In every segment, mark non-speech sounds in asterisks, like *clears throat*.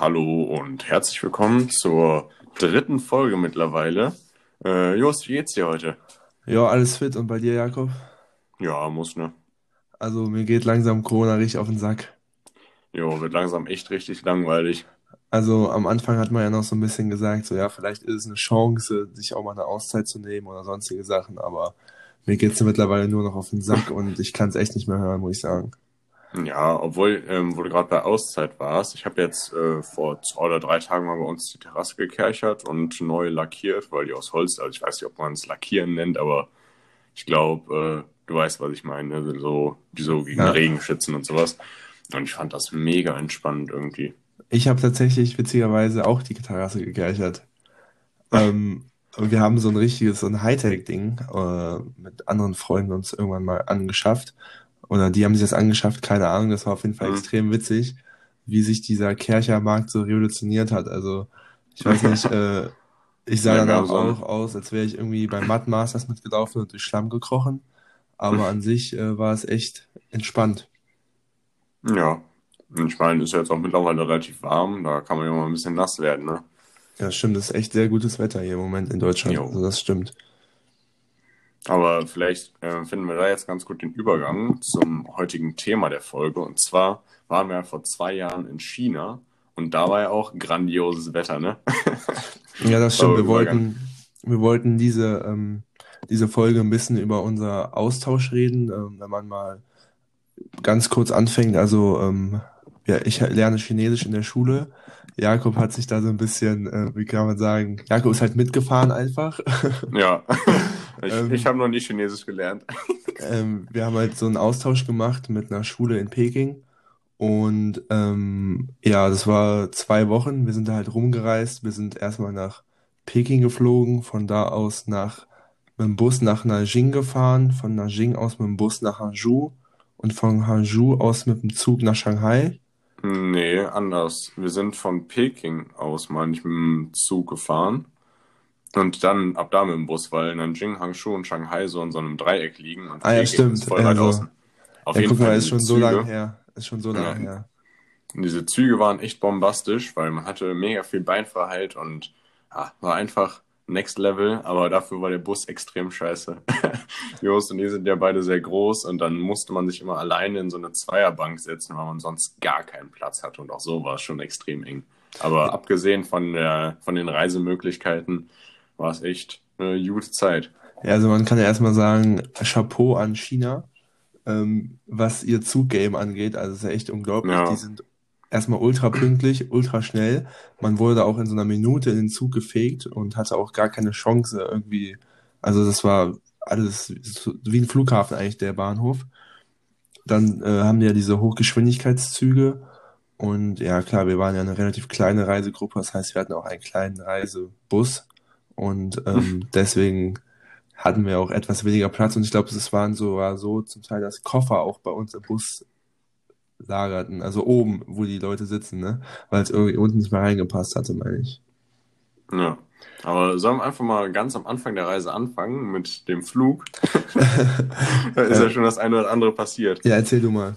Hallo und herzlich willkommen zur dritten Folge mittlerweile. Äh, Jost, wie geht's dir heute? Ja, alles fit. Und bei dir, Jakob? Ja, muss ne. Also mir geht langsam Corona richtig auf den Sack. Jo, wird langsam echt richtig langweilig. Also am Anfang hat man ja noch so ein bisschen gesagt, so ja, vielleicht ist es eine Chance, sich auch mal eine Auszeit zu nehmen oder sonstige Sachen, aber mir geht's mittlerweile nur noch auf den Sack und ich kann es echt nicht mehr hören, muss ich sagen. Ja, obwohl, ähm, wo du gerade bei Auszeit warst, ich habe jetzt äh, vor zwei oder drei Tagen mal bei uns die Terrasse gekerchert und neu lackiert, weil die aus Holz, also ich weiß nicht, ob man es lackieren nennt, aber ich glaube, äh, du weißt, was ich meine, ne? so, die so gegen Ja. Regen schützen und sowas. Und ich fand das mega entspannend irgendwie. Ich habe tatsächlich witzigerweise auch die Terrasse gekerchert. Ähm, wir haben so ein richtiges, so ein Hightech-Ding äh, mit anderen Freunden uns irgendwann mal angeschafft. Oder die haben sich das angeschafft, keine Ahnung, das war auf jeden Fall Mhm. extrem witzig, wie sich dieser Kerchermarkt so revolutioniert hat. Also, ich weiß nicht, *laughs* äh, ich sah Ja, danach ein- auch aus, als wäre ich irgendwie beim Mud Masters mitgelaufen und durch Schlamm gekrochen. Aber an sich äh, war es echt entspannt. Ja, ich meine, ist ja jetzt auch mittlerweile relativ warm, da kann man ja mal ein bisschen nass werden, ne? Ja, stimmt, das ist echt sehr gutes Wetter hier im Moment in Deutschland. Jo. Also das stimmt. Aber vielleicht äh, finden wir da jetzt ganz gut den Übergang zum heutigen Thema der Folge. Und zwar waren wir ja vor zwei Jahren in China und da war ja auch grandioses Wetter, ne? Ja, das stimmt. Oh, Wir Übergang. wollten, wir wollten diese, ähm, diese Folge ein bisschen über unser Austausch reden, ähm, wenn man mal ganz kurz anfängt. Also, ähm, ja, ich lerne Chinesisch in der Schule. Jakob hat sich da so ein bisschen, äh, wie kann man sagen, Jakob ist halt mitgefahren einfach. Ja, *laughs* ich, Ähm. ich habe noch nie Chinesisch gelernt. *laughs* ähm, wir haben halt so einen Austausch gemacht mit einer Schule in Peking. Und ähm, ja, das war zwei Wochen. Wir sind da halt rumgereist. Wir sind erstmal nach Peking geflogen, von da aus nach mit dem Bus nach Nanjing gefahren, von Nanjing aus mit dem Bus nach Hangzhou und von Hangzhou aus mit dem Zug nach Shanghai. Nee, anders. Wir sind von Peking aus mal nicht mit dem Zug gefahren und dann ab da mit dem Bus, weil Nanjing, Hangzhou und Shanghai so in so einem Dreieck liegen und Ah ja, stimmt. ist voll weit Also, außen. Auf ja, jeden guck mal, Fall ist diese schon so Züge. lange her. Ist schon so lange Ja. her. Und diese Züge waren echt bombastisch, weil man hatte mega viel Beinfreiheit und ja, war einfach next level, aber dafür war der Bus extrem scheiße. *laughs* Jost und die sind ja beide sehr groß und dann musste man sich immer alleine in so eine Zweierbank setzen, weil man sonst gar keinen Platz hatte und auch so war es schon extrem eng. Aber abgesehen von der, von den Reisemöglichkeiten war es echt eine gute Zeit. Ja, also man kann ja erstmal sagen, Chapeau an China, ähm, was ihr Zuggame angeht. Also es ist ja echt unglaublich. Ja. Die sind erstmal ultra pünktlich, ultra schnell. Man wurde auch in so einer Minute in den Zug gefegt und hatte auch gar keine Chance irgendwie. Also das war alles wie ein Flughafen eigentlich, der Bahnhof. Dann äh, haben die ja diese Hochgeschwindigkeitszüge. Und ja, klar, wir waren ja eine relativ kleine Reisegruppe. Das heißt, wir hatten auch einen kleinen Reisebus. Und ähm, *laughs* deswegen hatten wir auch etwas weniger Platz. Und ich glaube, es waren so, war so zum Teil, dass Koffer auch bei uns im Bus lagerten. Also oben, wo die Leute sitzen, ne? Weil es irgendwie unten nicht mehr reingepasst hatte, meine ich. Ja. Aber sollen wir einfach mal ganz am Anfang der Reise anfangen mit dem Flug? *laughs* da ist ja schon das eine oder andere passiert. Ja, erzähl du mal.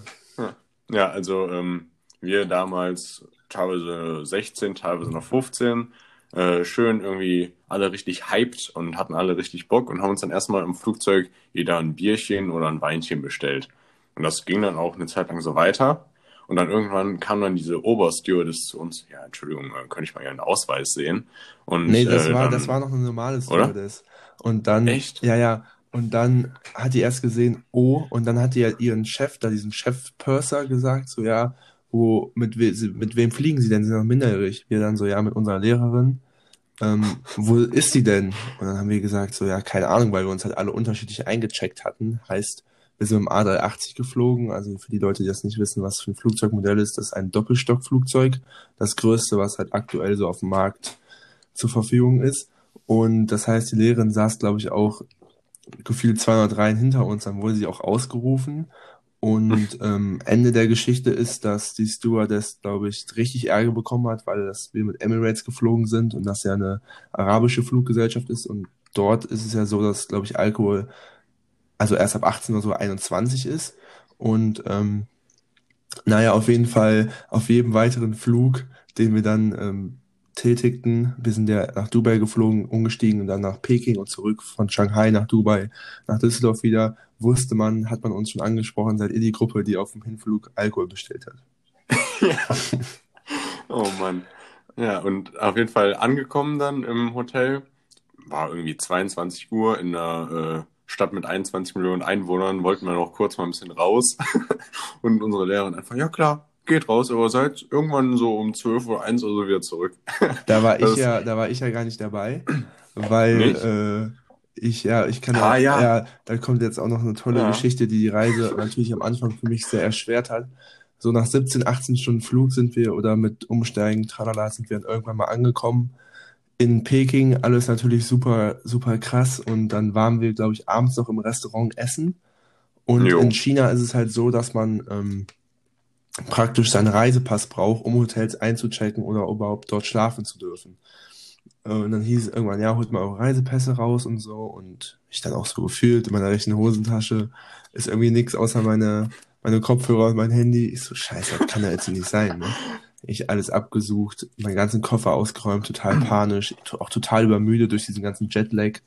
Ja, also ähm, wir damals teilweise 16, teilweise noch 15, äh, schön irgendwie alle richtig hyped und hatten alle richtig Bock und haben uns dann erstmal im Flugzeug jeder ein Bierchen oder ein Weinchen bestellt. Und das ging dann auch eine Zeit lang so weiter. Und dann irgendwann kam dann diese Oberstewardess zu uns. Ja, Entschuldigung, äh, könnte ich mal Ihren Ausweis sehen? Und, Nee, das äh, war, dann, das war noch eine normale Oder? Stewardess. Und dann, Echt? ja, ja. Und dann hat die erst gesehen, oh, und dann hat die ja ihren Chef, da diesen Chef-Purser gesagt, so, ja, wo, mit, we mit wem fliegen Sie denn? Sie sind noch minderjährig. Wir dann so, ja, mit unserer Lehrerin. Ähm, wo ist sie denn? Und dann haben wir gesagt, so, ja, keine Ahnung, weil wir uns halt alle unterschiedlich eingecheckt hatten. Heißt, wir sind dem A380 geflogen. Also für die Leute, die das nicht wissen, was für ein Flugzeugmodell ist, das ist ein Doppelstockflugzeug. Das größte, was halt aktuell so auf dem Markt zur Verfügung ist. Und das heißt, die Lehrerin saß, glaube ich, auch gefühlt 200 Reihen hinter uns. Dann wurde sie auch ausgerufen. Und ähm, Ende der Geschichte ist, dass die Stewardess, glaube ich, richtig Ärger bekommen hat, weil das wir mit Emirates geflogen sind und das ja eine arabische Fluggesellschaft ist. Und dort ist es ja so, dass, glaube ich, Alkohol also erst ab 18 oder so 21 ist. Und ähm, naja, auf jeden Fall, auf jedem weiteren Flug, den wir dann ähm, tätigten, wir sind ja nach Dubai geflogen, umgestiegen und dann nach Peking und zurück von Shanghai nach Dubai, nach Düsseldorf wieder, wusste man, hat man uns schon angesprochen, seid ihr die Gruppe, die auf dem Hinflug Alkohol bestellt hat. *laughs* ja. Oh Mann. Ja, und auf jeden Fall angekommen dann im Hotel. War irgendwie 22 Uhr in einer äh, Stadt mit 21 Millionen Einwohnern. Wollten wir noch kurz mal ein bisschen raus. *laughs* und unsere Lehrerin einfach, ja klar, geht raus, aber seid irgendwann so um 12 Uhr 1 oder so wieder zurück. *laughs* Da war ich ja, da war ich ja gar nicht dabei, weil Nicht? äh, ich ja, ich kann Ah, ja. ja, da kommt jetzt auch noch eine tolle Ja. Geschichte, die die Reise natürlich am Anfang für mich sehr erschwert hat. So nach 17, 18 Stunden Flug sind wir oder mit Umsteigen, tralala, sind wir dann irgendwann mal angekommen in Peking. Alles natürlich super, super krass und dann waren wir, glaube ich, abends noch im Restaurant essen. Und Jo. in China ist es halt so, dass man ähm, praktisch seinen Reisepass braucht, um Hotels einzuchecken oder überhaupt dort schlafen zu dürfen. Äh, Und dann hieß es irgendwann, ja, holt mal eure Reisepässe raus und so. Und ich dann auch so gefühlt, in meiner rechten Hosentasche ist irgendwie nichts außer meine, meine Kopfhörer und mein Handy. Ich so, scheiße, das kann ja jetzt nicht sein, ne? Ich alles abgesucht, meinen ganzen Koffer ausgeräumt, total *clears throat* panisch, auch total übermüdet durch diesen ganzen Jetlag.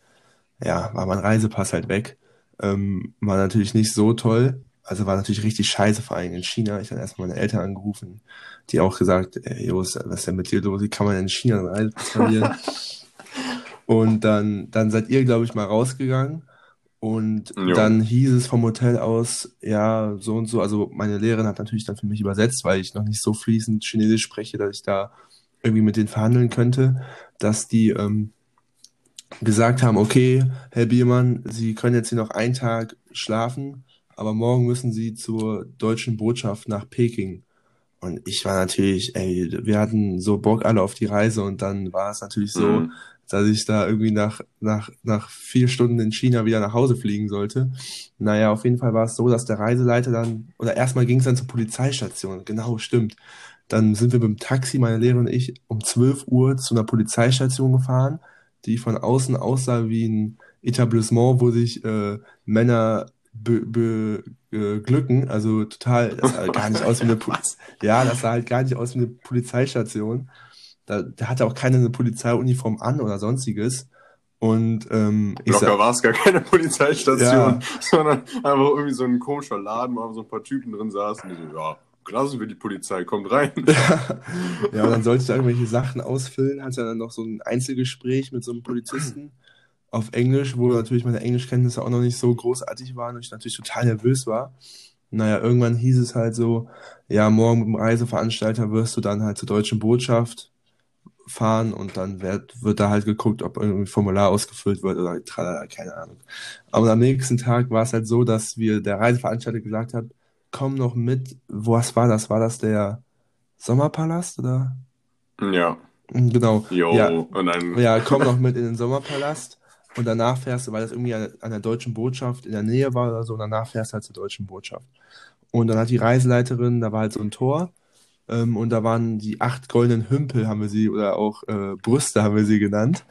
Ja, war mein Reisepass halt weg. Ähm, war natürlich nicht so toll. Also war natürlich richtig scheiße, vor allem in China. Ich habe erstmal meine Eltern angerufen, die auch gesagt, ey, Jos, was ist denn mit dir los? Wie kann man denn in China verlieren? *laughs* Und dann, dann seid ihr, glaube ich, mal rausgegangen. Und Jo. dann hieß es vom Hotel aus, ja, so und so. Also meine Lehrerin hat natürlich dann für mich übersetzt, weil ich noch nicht so fließend Chinesisch spreche, dass ich da irgendwie mit denen verhandeln könnte, dass die ähm, gesagt haben, okay, Herr Biermann, Sie können jetzt hier noch einen Tag schlafen, aber morgen müssen Sie zur deutschen Botschaft nach Peking. Und ich war natürlich, ey, wir hatten so Bock alle auf die Reise und dann war es natürlich so, Mhm. dass ich da irgendwie nach, nach, nach vier Stunden in China wieder nach Hause fliegen sollte. Naja, auf jeden Fall war es so, dass der Reiseleiter dann, oder erstmal ging es dann zur Polizeistation, genau, stimmt. Dann sind wir mit dem Taxi, meine Lehrerin und ich, um 12 Uhr zu einer Polizeistation gefahren, die von außen aussah wie ein Etablissement, wo sich äh, Männer be, be, äh. Also total, das sah gar nicht aus wie eine *laughs* Pol ja, das sah halt gar nicht aus wie eine Polizeistation. Da, da hatte auch keiner eine Polizeiuniform an oder sonstiges. Und ähm, ich Locker war es gar keine Polizeistation, Ja. *laughs* sondern einfach irgendwie so ein komischer Laden, wo so ein paar Typen drin saßen, die so, ja, lassen wir die Polizei, kommt rein. *laughs* ja, und dann sollte ich da irgendwelche Sachen ausfüllen, hatte dann noch so ein Einzelgespräch mit so einem Polizisten auf Englisch, wo natürlich meine Englischkenntnisse auch noch nicht so großartig waren und ich natürlich total nervös war. Naja, irgendwann hieß es halt so, ja, morgen mit dem Reiseveranstalter wirst du dann halt zur deutschen Botschaft fahren und dann wird, wird da halt geguckt, ob irgendwie ein Formular ausgefüllt wird oder tralala, keine Ahnung. Aber am nächsten Tag war es halt so, dass wir der Reiseveranstalter gesagt hat, komm noch mit, was war das? War das der Sommerpalast oder? Ja, Genau. jo, Ja, und dann, ja, komm noch mit in den Sommerpalast und danach fährst du, weil das irgendwie an, an der deutschen Botschaft in der Nähe war oder so, und danach fährst du halt zur deutschen Botschaft. Und dann hat die Reiseleiterin, da war halt so ein Tor, ähm, und da waren die acht goldenen Hümpel, haben wir sie, oder auch äh, Brüste haben wir sie genannt.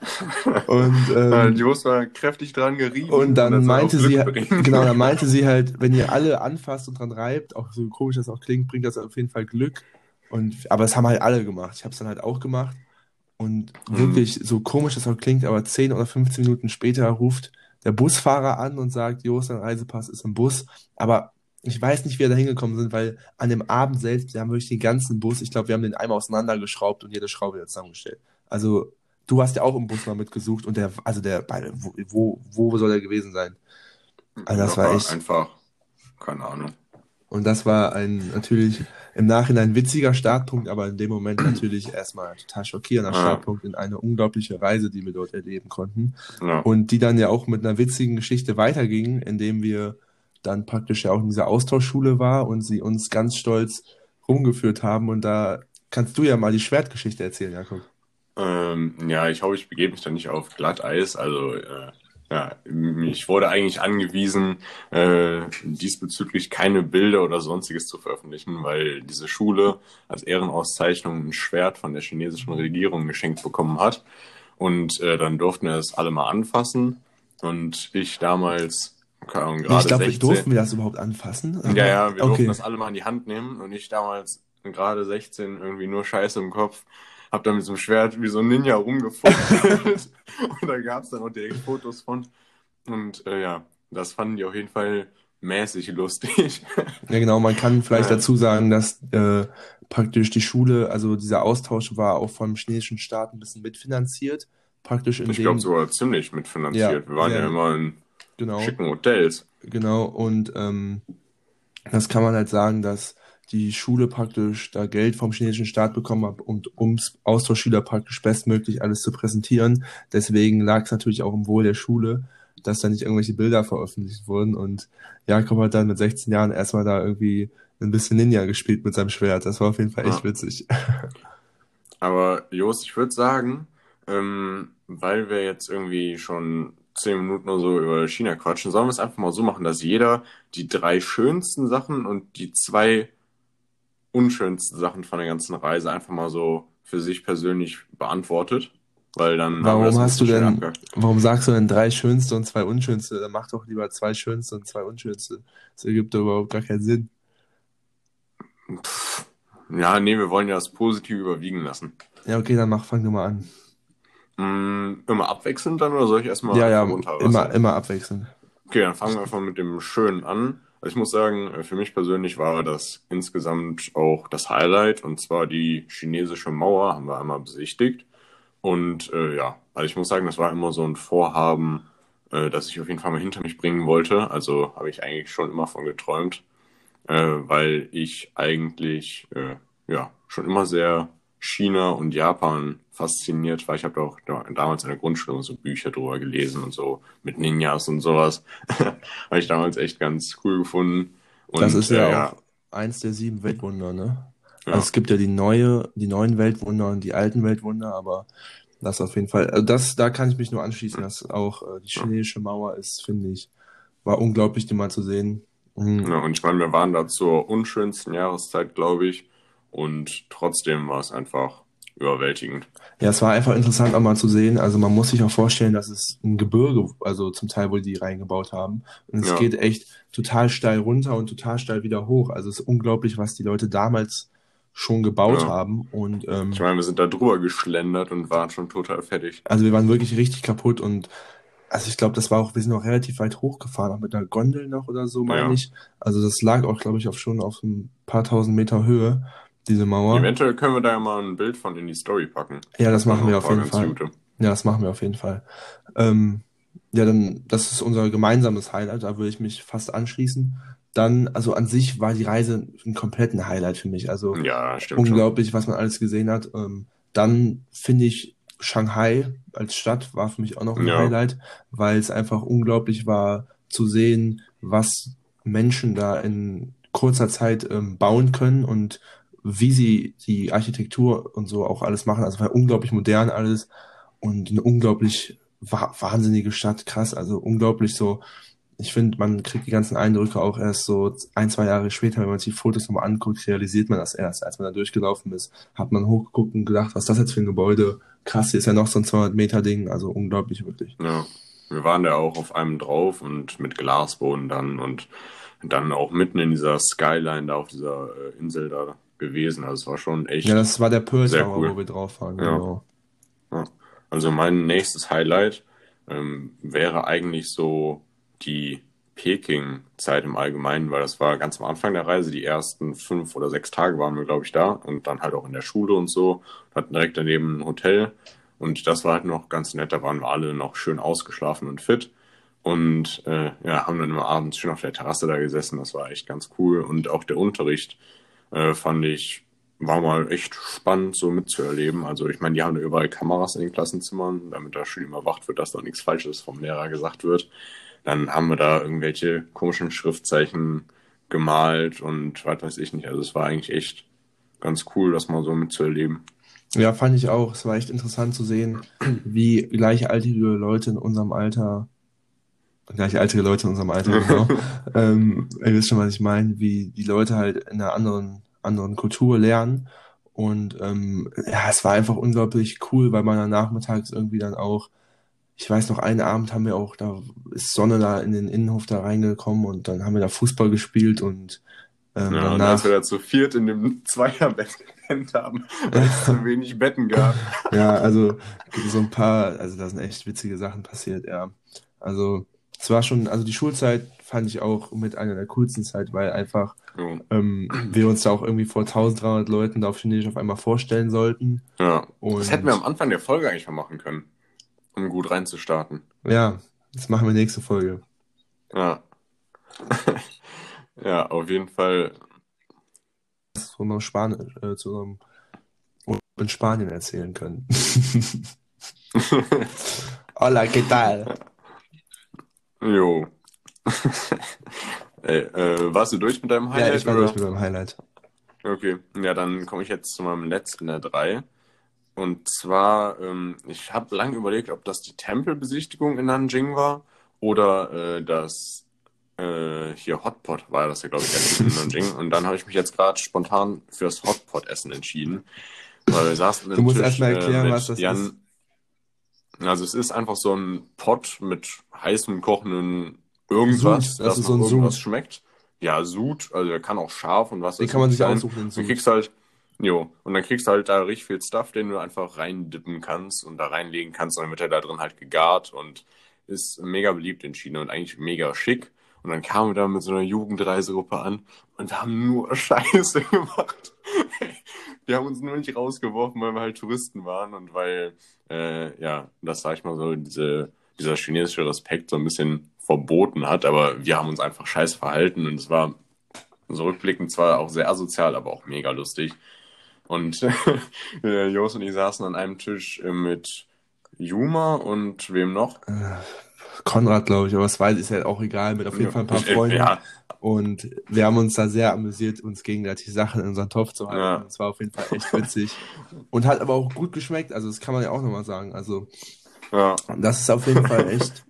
Und, äh, *laughs* ähm, Jos war kräftig dran gerieben. und dann soll meinte sie, *laughs* genau, dann meinte sie halt, wenn ihr alle anfasst und dran reibt, auch so komisch das auch klingt, bringt das auf jeden Fall Glück. Und, aber das haben halt alle gemacht. Ich habe es dann halt auch gemacht. Und Mhm. wirklich, so komisch das auch klingt, aber 10 oder 15 Minuten später ruft der Busfahrer an und sagt, Jos, dein Reisepass ist im Bus. Aber ich weiß nicht, wie wir da hingekommen sind, weil an dem Abend selbst, wir haben wirklich den ganzen Bus, ich glaube, wir haben den einmal auseinandergeschraubt und jede Schraube wieder zusammengestellt. Also, du hast ja auch im Bus mal mitgesucht und der, also der, wo, wo, wo soll er gewesen sein? Also das war Locker echt- Einfach, keine Ahnung. Und das war ein natürlich im Nachhinein witziger Startpunkt, aber in dem Moment *clears throat* natürlich erstmal ein total schockierender Ja. Startpunkt in eine unglaubliche Reise, die wir dort erleben konnten. Ja. Und die dann ja auch mit einer witzigen Geschichte weiterging, indem wir dann praktisch ja auch in dieser Austauschschule war und sie uns ganz stolz rumgeführt haben. Und da kannst du ja mal die Schwertgeschichte erzählen, Jakob. Ähm, ja, ich hoffe, ich begebe mich da nicht auf Glatteis. Also, äh, ja, ich wurde eigentlich angewiesen, äh, diesbezüglich keine Bilder oder sonstiges zu veröffentlichen, weil diese Schule als Ehrenauszeichnung ein Schwert von der chinesischen Regierung geschenkt bekommen hat. Und äh, dann durften wir es alle mal anfassen. Und ich damals keine Ahnung, Ja, ich gerade glaube, 16. durften wir das überhaupt anfassen? Ja, ja, wir durften Okay. das alle mal in die Hand nehmen und ich damals gerade 16 irgendwie nur Scheiße im Kopf, hab dann mit so einem Schwert wie so ein Ninja rumgefuchtelt *laughs* und da gab's dann auch direkt Fotos von und äh, ja, das fanden die auf jeden Fall mäßig lustig. *laughs* Ja, genau, man kann vielleicht Ja. dazu sagen, dass äh, praktisch die Schule, also dieser Austausch war auch vom chinesischen Staat ein bisschen mitfinanziert. Praktisch in Ich glaube sogar ziemlich mitfinanziert. Ja, wir waren ja sehr. immer in genau, schicken Hotels. genau, und ähm, das kann man halt sagen, dass die Schule praktisch da Geld vom chinesischen Staat bekommen hat, und ums Austauschschüler praktisch bestmöglich alles zu präsentieren. Deswegen lag es natürlich auch im Wohl der Schule, dass da nicht irgendwelche Bilder veröffentlicht wurden. Und Jakob hat dann mit 16 Jahren erstmal da irgendwie ein bisschen Ninja gespielt mit seinem Schwert. Das war auf jeden Fall echt Ja. witzig. *laughs* Aber Jost, ich würde sagen, ähm, weil wir jetzt irgendwie schon zehn Minuten oder so über China quatschen, sollen wir es einfach mal so machen, dass jeder die drei schönsten Sachen und die zwei unschönsten Sachen von der ganzen Reise einfach mal so für sich persönlich beantwortet. Weil dann Warum hast du denn, warum sagst du denn drei schönste und zwei unschönste? Dann mach doch lieber zwei schönste und zwei unschönste. Das ergibt doch überhaupt gar keinen Sinn. Pff, Ja, nee, wir wollen ja das Positive überwiegen lassen. Ja, okay, dann mach, fang du mal an. Mm, immer abwechselnd dann oder soll ich erstmal Ja, ja, runterrassen? immer, immer abwechselnd. Okay, dann fangen wir einfach mit dem Schönen an. Also ich muss sagen, äh, für mich persönlich war das insgesamt auch das Highlight und zwar die chinesische Mauer haben wir einmal besichtigt. Und äh, ja, also ich muss sagen, das war immer so ein Vorhaben, äh, das ich auf jeden Fall mal hinter mich bringen wollte. Also habe ich eigentlich schon immer von geträumt, äh, weil ich eigentlich äh, ja schon immer sehr China und Japan fasziniert war. Ich habe auch da- damals in der Grundschule so Bücher drüber gelesen und so mit Ninjas und sowas. *laughs* habe ich damals echt ganz cool gefunden. Und, das ist ja, äh, auch eins der sieben Weltwunder, ne? Ja. Also es gibt ja die neue, die neuen Weltwunder und die alten Weltwunder, aber das auf jeden Fall, also das, da kann ich mich nur anschließen, dass auch äh, die chinesische Mauer ist, finde ich, war unglaublich, die mal zu sehen. Mhm. Ja, und ich meine, wir waren da zur unschönsten Jahreszeit, glaube ich. Und trotzdem war es einfach überwältigend. Ja, es war einfach interessant auch mal zu sehen. Also man muss sich auch vorstellen, dass es ein Gebirge, also zum Teil wohl die reingebaut haben. Und es Ja. geht echt total steil runter und total steil wieder hoch. Also es ist unglaublich, was die Leute damals schon gebaut Ja. haben. Und ähm, Ich meine, wir sind da drüber geschlendert und waren schon total fertig. also wir waren wirklich richtig kaputt und also ich glaube, das war auch, wir sind auch relativ weit hochgefahren, auch mit einer Gondel noch oder so, meine Ja. ich. Also das lag auch, glaube ich, auf schon auf ein paar tausend Meter Höhe, diese Mauer. Eventuell können wir da ja mal ein Bild von in die Story packen. Ja, das machen wir auf jeden Fall. gute. Ja, das machen wir auf jeden Fall. Ähm, ja, dann, das ist unser gemeinsames Highlight, da würde ich mich fast anschließen. Dann, also an sich war die Reise ein kompletten Highlight für mich. Also Ja, stimmt schon. unglaublich, was man alles gesehen hat. Ähm, dann finde ich Shanghai als Stadt war für mich auch noch ein Ja. Highlight, weil es einfach unglaublich war zu sehen, was Menschen da in kurzer Zeit ähm, bauen können und wie sie die Architektur und so auch alles machen. Also war unglaublich modern alles und eine unglaublich wa wahnsinnige Stadt, krass, also unglaublich so. Ich finde, man kriegt die ganzen Eindrücke auch erst so ein, zwei Jahre später, wenn man sich die Fotos nochmal anguckt, realisiert man das erst. Als man da durchgelaufen ist, hat man hochgeguckt und gedacht, was ist das jetzt für ein Gebäude? Krass, hier ist ja noch so ein 200 Meter Ding, also unglaublich wirklich. Ja, wir waren da auch auf einem drauf und mit Glasboden dann und dann auch mitten in dieser Skyline da auf dieser äh, Insel da gewesen. Also es war schon echt. Ja, das war der Pearl Tower, cool. wo wir drauf waren, Ja. genau. Also mein nächstes Highlight ähm, wäre eigentlich so die Peking-Zeit im Allgemeinen, weil das war ganz am Anfang der Reise. Die ersten fünf oder sechs Tage waren wir, glaube ich, da und dann halt auch in der Schule und so. Hatten direkt daneben ein Hotel und das war halt noch ganz nett. Da waren wir alle noch schön ausgeschlafen und fit. Und äh, ja, haben dann immer abends schön auf der Terrasse da gesessen. Das war echt ganz cool. Und auch der Unterricht äh, fand ich, war mal echt spannend so mitzuerleben. Also ich meine, die haben da überall Kameras in den Klassenzimmern, damit da schön überwacht wird, dass da nichts Falsches vom Lehrer gesagt wird. Dann haben wir da irgendwelche komischen Schriftzeichen gemalt und was weiß ich nicht. Also es war eigentlich echt ganz cool, das mal so mitzuerleben. Ja, fand ich auch. Es war echt interessant zu sehen, wie gleichaltrige Leute in unserem Alter, gleichaltrige Leute in unserem Alter, *laughs* genau, ähm, ihr wisst schon, was ich meine, wie die Leute halt in einer anderen, anderen Kultur lernen. Und ähm, ja, es war einfach unglaublich cool, weil man dann nachmittags irgendwie dann auch ich weiß noch, einen Abend haben wir auch, da ist Sonne da in den Innenhof da reingekommen und dann haben wir da Fußball gespielt und ähm, Ja, und danach, als wir da zu viert in dem *laughs* Zweierbett gepennt haben, weil es zu *laughs* wenig Betten gab. ja, also so ein paar, also da sind echt witzige Sachen passiert, ja. Also es war schon, also die Schulzeit fand ich auch mit einer der coolsten Zeit, weil einfach So, ähm, wir uns da auch irgendwie vor 1300 Leuten da auf Chinesisch auf einmal vorstellen sollten. ja. Und Das hätten wir am Anfang der Folge eigentlich mal machen können, um gut reinzustarten. ja, das machen wir nächste Folge. Ja. *laughs* Ja, auf jeden Fall. Zu einem Spanisch, äh, zu einem in Spanien erzählen können. *laughs* *laughs* Hola, ¿qué tal? Jo. *laughs* Ey, äh, warst du durch mit deinem Highlight? Ja, ich war oder? durch mit meinem Highlight. Okay, ja, dann komme ich jetzt zu meinem letzten der drei. Und zwar, ähm, ich habe lange überlegt, ob das die Tempelbesichtigung in Nanjing war oder äh, das äh, hier Hotpot war das ja, glaube ich, in *laughs* Nanjing. Und dann habe ich mich jetzt gerade spontan fürs Hotpot-Essen entschieden. Weil wir saßen Du musst Tisch, erst mal äh, erklären, was das Jan, ist. Also es ist einfach so ein Pot mit heißem, kochenden irgendwas, Sud, das ist so ein irgendwas Sud. schmeckt. Ja, Sud, also der kann auch scharf und was Den kann man ich sich aussuchen, Sud. kriegst du halt, jo, und dann kriegst du halt da richtig viel Stuff, den du einfach reindippen kannst und da reinlegen kannst, und dann wird er da drin halt gegart und ist mega beliebt in China und eigentlich mega schick. Und dann kamen wir da mit so einer Jugendreisegruppe an und wir haben nur *laughs* Scheiße gemacht. Die haben uns nur nicht rausgeworfen, weil wir halt Touristen waren und weil, äh, ja, das sag ich mal so, diese, dieser chinesische Respekt so ein bisschen verboten hat, aber wir haben uns einfach scheiße verhalten und es war so rückblickend zwar auch sehr asozial, aber auch mega lustig. Und *laughs* äh, Jos und ich saßen an einem Tisch äh, mit Juma und wem noch? Konrad, glaube ich, aber es weiß ist ja auch egal, mit auf jeden Fall ein paar Ich- äh, Freunden. Ja, Und wir haben uns da sehr amüsiert, uns gegenseitig Sachen in unseren Topf zu halten. Ja. Das war auf jeden Fall echt witzig. Und hat aber auch gut geschmeckt, also das kann man ja auch nochmal sagen. Also ja, das ist auf jeden Fall echt,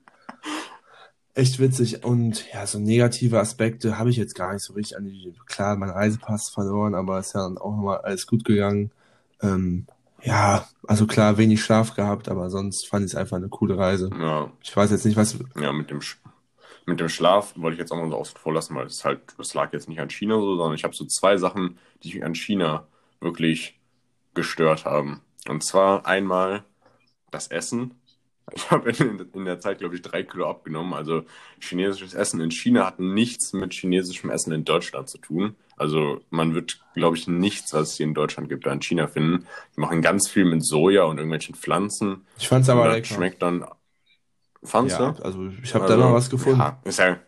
echt witzig. Und ja, so negative Aspekte habe ich jetzt gar nicht so richtig an die, klar, mein Reisepass verloren, aber ist ja dann auch nochmal alles gut gegangen. Ähm, ja, also klar, wenig Schlaf gehabt, aber sonst fand ich es einfach eine coole Reise. ja, Ich weiß jetzt nicht, was, ja, mit dem, Sch- mit dem Schlaf wollte ich jetzt auch mal so außen vor lassen, weil es halt, das lag jetzt nicht an China so, sondern ich habe so zwei Sachen, die mich an China wirklich gestört haben. Und zwar einmal das Essen. Ich habe in, in der Zeit, glaube ich, drei Kilo abgenommen. Also chinesisches Essen in China hat nichts mit chinesischem Essen in Deutschland zu tun. Also man wird, glaube ich, nichts, was es hier in Deutschland gibt, da in China finden. Die machen ganz viel mit Soja und irgendwelchen Pflanzen. ich fand es Und aber lecker. schmeckt dann. Fandst Ja, du? also ich habe da noch was gefunden. Ja, ja,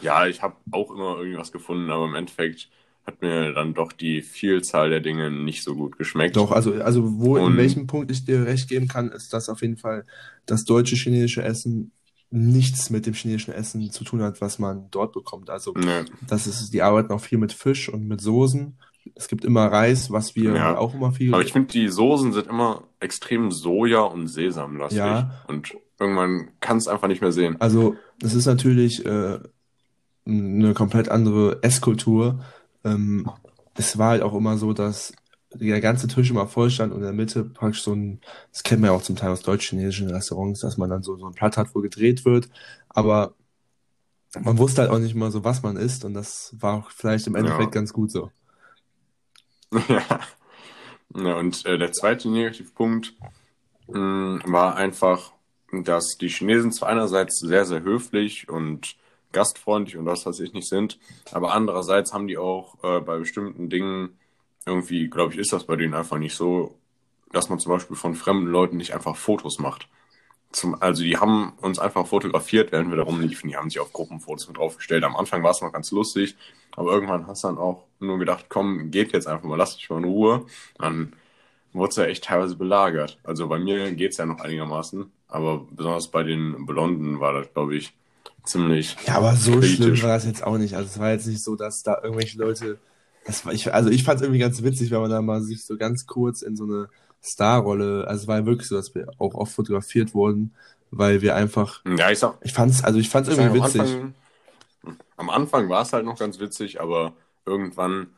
ja ich habe auch immer irgendwas gefunden, aber im Endeffekt hat mir dann doch die Vielzahl der Dinge nicht so gut geschmeckt. Doch, also, also wo, in Und- welchem Punkt ich dir recht geben kann, ist, dass auf jeden Fall das deutsche chinesische Essen nichts mit dem chinesischen Essen zu tun hat, was man dort bekommt. Also Nee. das ist, die arbeiten auch viel mit Fisch und mit Soßen. Es gibt immer Reis, was wir Ja. auch immer viel. Aber ich finde, die Soßen sind immer extrem Soja- und Sesamlastig. Ja. Und irgendwann kann es einfach nicht mehr sehen. Also es ist natürlich äh, eine komplett andere Esskultur. Ähm, es war halt auch immer so, dass der ganze Tisch immer voll stand und in der Mitte praktisch so ein, das kennt man ja auch zum Teil aus deutsch-chinesischen Restaurants, dass man dann so, so ein Blatt hat, wo gedreht wird. Aber man wusste halt auch nicht mal so, was man isst und das war auch vielleicht im Endeffekt Ja. ganz gut so. Ja. *laughs* ja und äh, der zweite Negativpunkt mh, war einfach, dass die Chinesen zwar einerseits sehr, sehr höflich und gastfreundlich und was weiß ich nicht sind, aber andererseits haben die auch äh, bei bestimmten Dingen irgendwie, glaube ich, ist das bei denen einfach nicht so, dass man zum Beispiel von fremden Leuten nicht einfach Fotos macht. Zum, also die haben uns einfach fotografiert, während wir da rumliefen. Die haben sich auf Gruppenfotos mit draufgestellt. Am Anfang war es noch ganz lustig, aber irgendwann hast du dann auch nur gedacht, komm, geht jetzt einfach mal, lass dich mal in Ruhe. Dann wurde es ja echt teilweise belagert. Also bei mir geht's ja noch einigermaßen, aber besonders bei den Blonden war das, glaube ich, ziemlich. Ja, aber so Kritisch. schlimm war das jetzt auch nicht. Also es war jetzt nicht so, dass da irgendwelche Leute, das war ich, also ich fand es irgendwie ganz witzig, wenn man da mal sich so ganz kurz in so eine Starrolle, also es war ja wirklich so, dass wir auch oft fotografiert wurden, weil wir einfach, Ja, ich sag, ich fand's, also ich fand's ich irgendwie witzig. Anfang, am Anfang war es halt noch ganz witzig, aber irgendwann,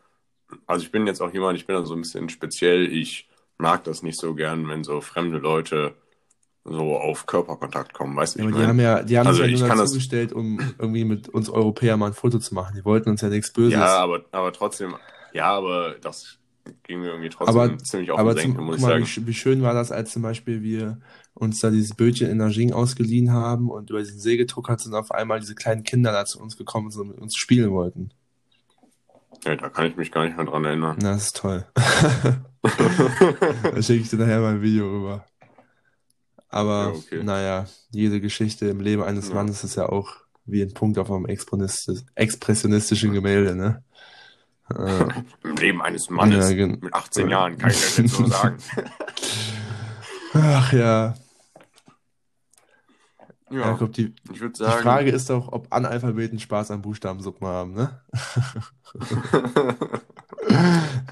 also ich bin jetzt auch jemand, ich bin da so ein bisschen speziell, ich mag das nicht so gern, wenn so fremde Leute so auf Körperkontakt kommen, weißt du? Ja, die mein? haben ja, die haben Also ja nur kann das- dazugestellt, um irgendwie mit uns Europäern mal ein Foto zu machen. Die wollten uns ja nichts Böses. Ja, aber, aber trotzdem, ja, aber das ging mir irgendwie trotzdem aber ziemlich auf aber den zum, Senkel, muss ich mal, sagen. wie, sch- wie schön war das, als zum Beispiel wir uns da dieses Bötchen in Nanjing ausgeliehen haben und über diesen See getuckert sind auf einmal diese kleinen Kinder da zu uns gekommen sind und mit uns spielen wollten. Ja, da kann ich mich gar nicht mehr dran erinnern. Na, das ist toll. *laughs* *laughs* da schicke ich dir nachher mal ein Video rüber. Aber Ja, okay. naja, jede Geschichte im Leben eines Ja. Mannes ist ja auch wie ein Punkt auf einem expressionistisch, expressionistischen Gemälde, ne? Äh, *laughs* Im Leben eines Mannes Ja, mit 18 Jahren kann ich das jetzt so sagen. *laughs* ach ja, ja, Jakob, die, ich würde die sagen. Frage ist doch, ob Analphabeten Spaß an Buchstabensuppen haben, ne? *laughs*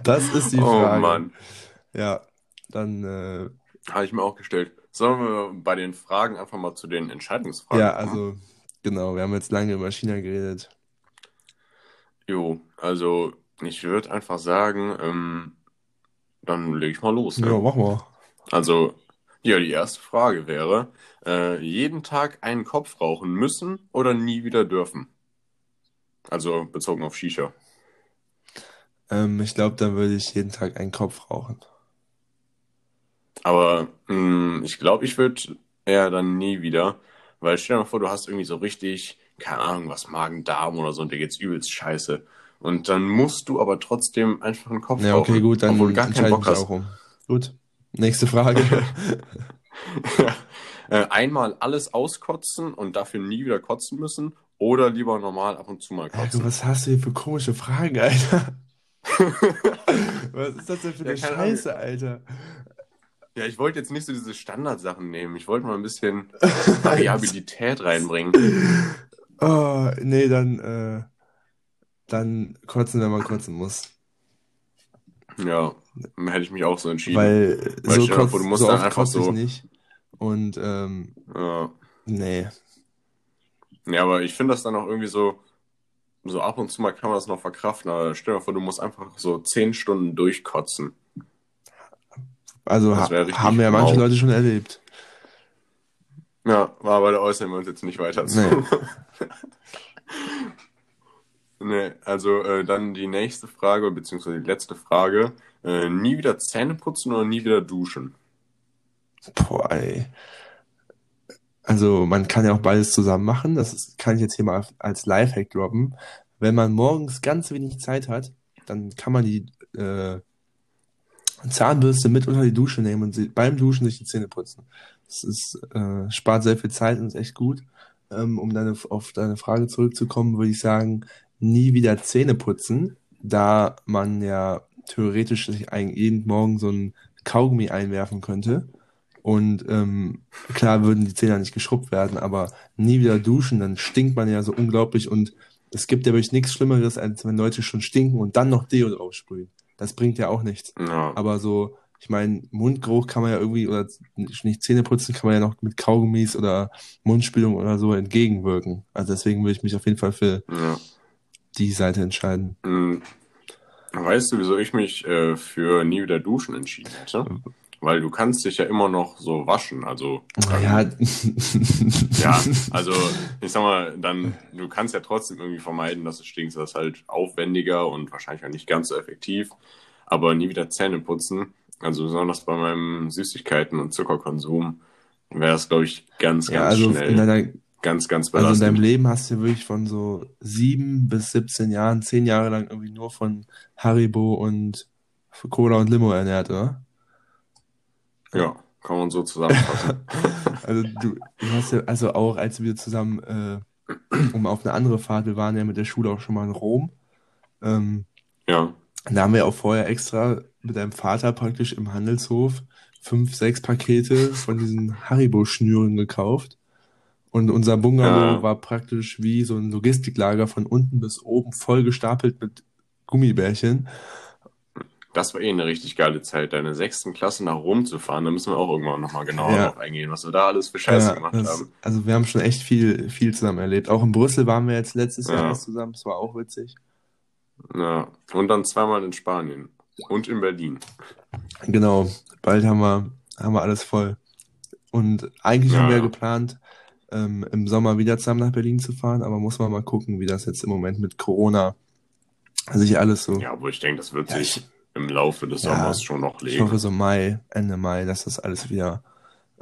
Das ist die oh Frage. Mann, Ja, dann, äh, habe ich mir auch gestellt. Sollen wir bei den Fragen einfach mal zu den Entscheidungsfragen ja, kommen? also, genau, wir haben jetzt lange über China geredet. Jo, also ich würde einfach sagen, ähm, dann lege ich mal los. Ne? Ja, mach mal. Also, ja, die erste Frage wäre, äh, jeden Tag einen Kopf rauchen müssen oder nie wieder dürfen? Also bezogen auf Shisha. Ähm, ich glaube, dann würde ich jeden Tag einen Kopf rauchen. Aber mh, ich glaube, ich würde eher dann nie wieder, weil stell dir mal vor, du hast irgendwie so richtig, keine Ahnung, was Magen-Darm oder so und dir geht's übelst scheiße. Und dann musst du aber trotzdem einfach einen Kopf Ja, okay, rauchen, gut, dann obwohl du gar keinen Bock hast. auch um. Gut, nächste Frage. *laughs* *laughs* äh, einmal alles auskotzen und dafür nie wieder kotzen müssen oder lieber normal ab und zu mal kotzen. was hast du hier für komische Fragen, Alter? *laughs* Was ist das denn für Ja, eine Scheiße, Alter? Ja, ich wollte jetzt nicht so diese Standardsachen nehmen. Ich wollte mal ein bisschen *laughs* Variabilität reinbringen. Oh, nee, dann, äh, dann kotzen, wenn man kotzen muss. Ja, dann hätte ich mich auch so entschieden. Weil Weil so, stell dir mal kotz, vor, du musst so dann einfach kotze ich so- nicht. Und, ähm, ja. nee. ja, aber ich finde das dann auch irgendwie so, so ab und zu mal kann man das noch verkraften. Aber stell dir mal vor, du musst einfach so zehn Stunden durchkotzen. Also ha haben ja manche. Leute schon erlebt. Ja, aber da äußern wir uns jetzt nicht weiter zu. Nee. *laughs* Nee, also äh, dann die nächste Frage, beziehungsweise die letzte Frage. Äh, nie wieder Zähne putzen oder nie wieder duschen? Boah, ey. Also man kann ja auch beides zusammen machen. Das ist, kann ich jetzt hier mal als Lifehack droppen. Wenn man morgens ganz wenig Zeit hat, dann kann man die äh, Zahnbürste mit unter die Dusche nehmen und sie, beim Duschen sich die Zähne putzen. Das ist, äh, spart sehr viel Zeit und ist echt gut. Ähm, um deine, auf deine Frage zurückzukommen, würde ich sagen, nie wieder Zähne putzen, da man ja theoretisch sich eigentlich jeden Morgen so ein Kaugummi einwerfen könnte. Und ähm, klar würden die Zähne nicht geschrubbt werden, aber nie wieder duschen, dann stinkt man ja so unglaublich und es gibt ja wirklich nichts Schlimmeres, als wenn Leute schon stinken und dann noch Deo draufsprühen. Das bringt ja auch nichts. Ja, Aber so, ich meine, Mundgeruch kann man ja irgendwie, oder nicht Zähne putzen, kann man ja noch mit Kaugummis oder Mundspülung oder so entgegenwirken. Also deswegen würde ich mich auf jeden Fall für ja. die Seite entscheiden. Hm, Weißt du, wieso ich mich äh, für nie wieder duschen entschieden hätte? Weil du kannst dich ja immer noch so waschen. Also, Naja, *laughs* ja, *laughs* also ich sag mal, dann, du kannst ja trotzdem irgendwie vermeiden, dass es stinkt. Das ist halt aufwendiger und wahrscheinlich auch nicht ganz so effektiv. Aber nie wieder Zähne putzen, also besonders bei meinem Süßigkeiten- und Zuckerkonsum, wäre das, glaube ich, ganz, ganz ja, also schnell. deiner, ganz, ganz also in belastend. deinem Leben hast du wirklich von so sieben bis 17 Jahren, zehn Jahre lang irgendwie nur von Haribo und Cola und Limo ernährt, oder? Ja, kann man so zusammenfassen. *laughs* Also du, du hast ja, also auch als wir zusammen, äh, um auf eine andere Fahrt, wir waren ja mit der Schule auch schon mal in Rom, ähm, ja, da haben wir auch vorher extra mit deinem Vater praktisch im Handelshof fünf, sechs Pakete von diesen Haribo-Schnüren gekauft. Und unser Bungalow Ah. war praktisch wie so ein Logistiklager von unten bis oben voll gestapelt mit Gummibärchen. Das war eh eine richtig geile Zeit, deine sechsten Klasse nach Rom zu fahren. Da müssen wir auch irgendwann nochmal genauer Ja. drauf eingehen, was wir da alles für Scheiße Ja, gemacht das, haben. also wir haben schon echt viel, viel zusammen erlebt. Auch in Brüssel waren wir jetzt letztes Jahr Ja. erst zusammen. Das war auch witzig. Ja. Und dann zweimal in Spanien. Und in Berlin. Genau, bald haben wir, haben wir alles voll. Und eigentlich Ja, haben wir geplant, ähm, im Sommer wieder zusammen nach Berlin zu fahren, aber muss man mal gucken, wie das jetzt im Moment mit Corona sich alles so. Ja, aber ich denke, das wird sich ich, im Laufe des ja, Sommers schon noch ich hoffe legen. so Mai, Ende Mai, dass das alles wieder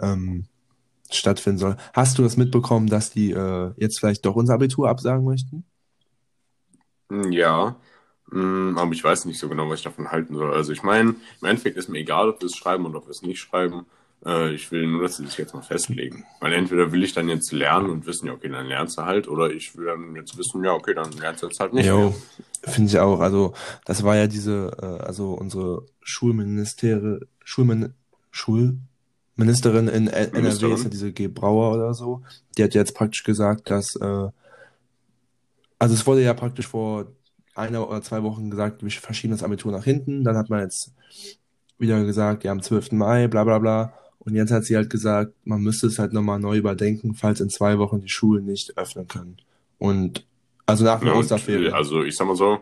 ähm, stattfinden soll. Hast du das mitbekommen, dass die äh, jetzt vielleicht doch unser Abitur absagen möchten? Hm, Ja, mm, aber ich weiß nicht so genau, was ich davon halten soll. Also ich meine, im Endeffekt ist mir egal, ob wir es schreiben oder ob wir es nicht schreiben. Äh, ich will nur, dass sie sich jetzt mal festlegen. Weil entweder will ich dann jetzt lernen und wissen, ja, okay, dann lernst du halt, oder ich will dann jetzt wissen, ja, okay, dann lernst du jetzt halt nicht. Jo, finde ich auch. Also, das war ja diese, äh, also unsere Schulministerin, Schulmin, Schulministerin in NRW ist ja diese G. Brauer oder so. Die hat jetzt praktisch gesagt, dass, äh, also es wurde ja praktisch vor einer oder zwei Wochen gesagt, wir verschieben das Abitur nach hinten. Dann hat man jetzt wieder gesagt, ja, am 12. Mai, bla bla bla. Und jetzt hat sie halt gesagt, man müsste es halt nochmal neu überdenken, falls in zwei Wochen die Schulen nicht öffnen können. Und also nach den Ja, und, äh, Osterferien. also ich sag mal so,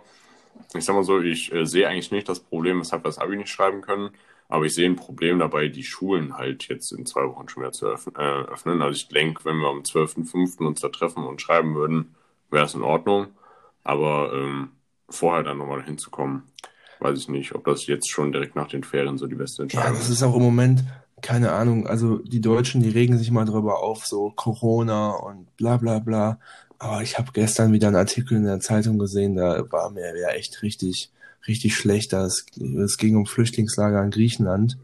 ich sag mal so, ich äh, sehe eigentlich nicht das Problem, weshalb wir das Abi nicht schreiben können, aber ich sehe ein Problem dabei, die Schulen halt jetzt in zwei Wochen schon wieder zu öffnen. Äh, öffnen. Also ich denke, wenn wir am 12.05. uns da treffen und schreiben würden, wäre es in Ordnung. Aber ähm, vorher dann nochmal hinzukommen, weiß ich nicht, ob das jetzt schon direkt nach den Ferien so die beste Ja, Entscheidung das ist. ist auch im Moment, keine Ahnung, also die Deutschen, die regen sich mal drüber auf, so Corona und bla bla bla. Aber ich habe gestern wieder einen Artikel in der Zeitung gesehen, da war mir ja echt richtig, richtig schlecht. Es, es ging um Flüchtlingslager in Griechenland.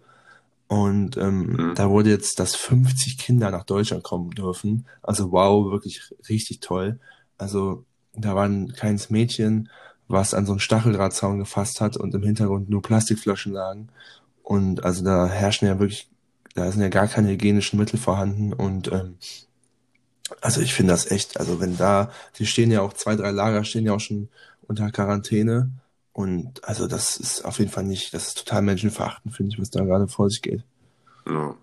Und ähm, Mhm. da wurde jetzt, dass 50 Kinder nach Deutschland kommen dürfen. Also wow, wirklich richtig toll. Also da war ein kleines Mädchen, was an so einen Stacheldrahtzaun gefasst hat und im Hintergrund nur Plastikflaschen lagen. Und also da herrschen ja wirklich, da sind ja gar keine hygienischen Mittel vorhanden. Und ähm, also ich finde das echt, also wenn da, die stehen ja auch, zwei, drei Lager stehen ja auch schon unter Quarantäne. Und also das ist auf jeden Fall nicht, das ist total menschenverachtend, finde ich, was da gerade vor sich geht. Ja.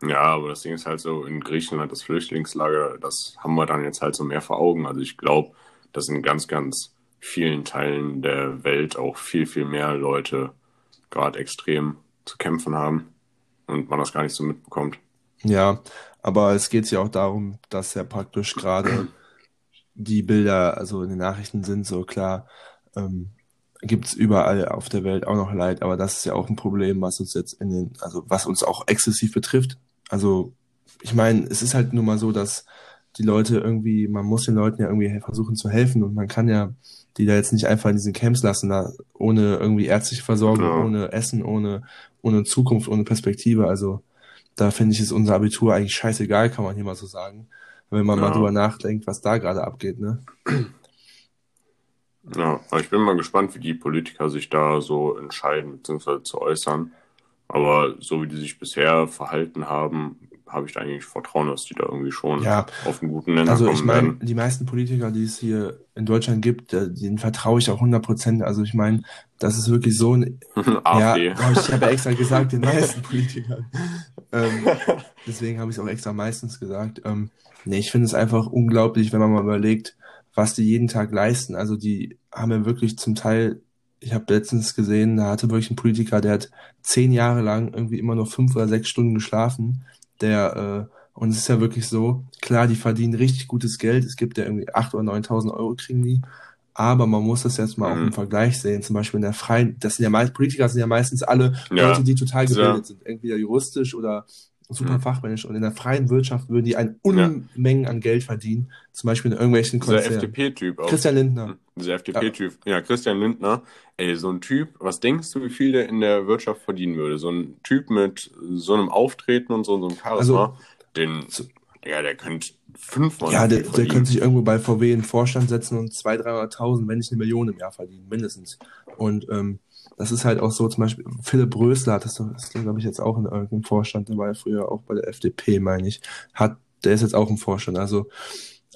Ja, aber das Ding ist halt so, in Griechenland das Flüchtlingslager, das haben wir dann jetzt halt so mehr vor Augen. Also ich glaube, dass in ganz, ganz vielen Teilen der Welt auch viel, viel mehr Leute gerade extrem zu kämpfen haben und man das gar nicht so mitbekommt. Ja, aber es geht ja auch darum, dass ja praktisch gerade die Bilder, also in den Nachrichten sind so klar, ähm, gibt's überall auf der Welt auch noch Leid, aber das ist ja auch ein Problem, was uns jetzt in den, also was uns auch exzessiv betrifft. Also ich meine, es ist halt nun mal so, dass die Leute irgendwie, man muss den Leuten ja irgendwie versuchen zu helfen und man kann ja die da jetzt nicht einfach in diesen Camps lassen, da ohne irgendwie ärztliche Versorgung, Ja. ohne Essen, ohne, ohne Zukunft, ohne Perspektive. Also da finde ich, ist unser Abitur eigentlich scheißegal, kann man hier mal so sagen. Wenn man mal Ja. drüber nachdenkt, was da gerade abgeht, ne? Ja, aber ich bin mal gespannt, wie die Politiker sich da so entscheiden, beziehungsweise zu äußern. Aber so wie die sich bisher verhalten haben, habe ich da eigentlich Vertrauen, dass die da irgendwie schon Ja, auf einen guten Nenner also ich kommen meine, werden. die meisten Politiker, die es hier in Deutschland gibt, äh, denen vertraue ich auch 100 Prozent. Also ich meine, das ist wirklich so ein, *laughs* ja, AfD. *laughs* ich habe ja extra gesagt, den *laughs* meisten Politikern. Ähm, deswegen habe ich es auch extra meistens gesagt. Ähm, nee, ich finde es einfach unglaublich, wenn man mal überlegt, was die jeden Tag leisten. Also die haben ja wirklich zum Teil, ich habe letztens gesehen, da hatte wirklich ein Politiker, der hat zehn Jahre lang irgendwie immer nur fünf oder sechs Stunden geschlafen. Der, äh, und es ist ja wirklich so, klar, die verdienen richtig gutes Geld. Es gibt ja irgendwie acht oder 9.000 Euro kriegen die. Aber man muss das jetzt mal auch Mhm. im Vergleich sehen. Zum Beispiel in der freien, das sind ja meist, Politiker sind ja meistens alle Ja, Leute, die total ja. gebildet sind, entweder juristisch oder super Mhm. fachmännisch. Und in der freien Wirtschaft würden die ein Unmengen an Geld verdienen, zum Beispiel in irgendwelchen Dieser Konzernen. FDP-Typ auch. Christian Lindner. Dieser FDP-Typ. Ja, Christian Lindner. Ey, so ein Typ, was denkst du, wie viel der in der Wirtschaft verdienen würde? So ein Typ mit so einem Auftreten und so, so einem Charisma, den, so- ja, der könnte fünfmal Ja, der, der könnte sich irgendwo bei VW in den Vorstand setzen und 200.000, 300.000, wenn nicht eine Million im Jahr verdienen, mindestens. Und ähm, das ist halt auch so, zum Beispiel Philipp Rösler hat das, doch- das glaube ich jetzt auch in irgendeinem Vorstand, der war ja früher auch bei der FDP, meine ich, hat, der ist jetzt auch im Vorstand. Also,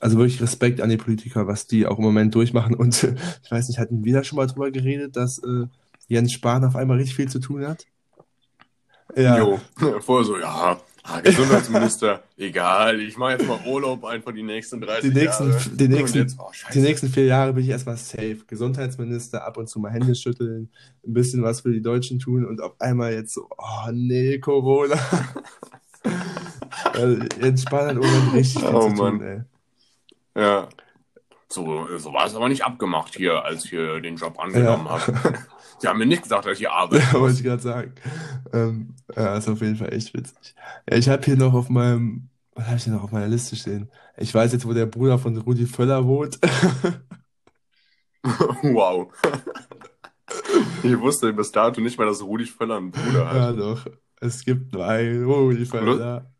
also wirklich Respekt an die Politiker, was die auch im Moment durchmachen. Und äh, ich weiß nicht, hatten wir da schon mal drüber geredet, dass äh, Jens Spahn auf einmal richtig viel zu tun hat? Ja. Jo, *laughs* vorher so, ja, ah, Gesundheitsminister, egal, ich mache jetzt mal Urlaub einfach die nächsten 30 Die nächsten, Jahre. die nächsten, jetzt, oh, die nächsten vier Jahre bin ich erstmal safe. Gesundheitsminister, ab und zu mal Hände schütteln, ein bisschen was für die Deutschen tun und auf einmal jetzt so, oh nee, Corona. Also, hat im Moment richtig viel Oh zu tun, Mann. ey. Ja. So, so war es aber nicht abgemacht hier, als ich hier den Job angenommen Ja. habe. Sie haben mir nicht gesagt, dass ich hier arbeite. *laughs* Ja, wollte ich gerade sagen. Ähm, ja, ist auf jeden Fall echt witzig. Ja, ich habe hier noch auf meinem, was habe ich denn noch auf meiner Liste stehen? Ich weiß jetzt, wo der Bruder von Rudi Völler wohnt. *laughs* wow. *laughs* Ich wusste bis dato nicht mal, dass Rudi Völler einen Bruder hat. Ja, doch. Es gibt nur einen Rudi Völler.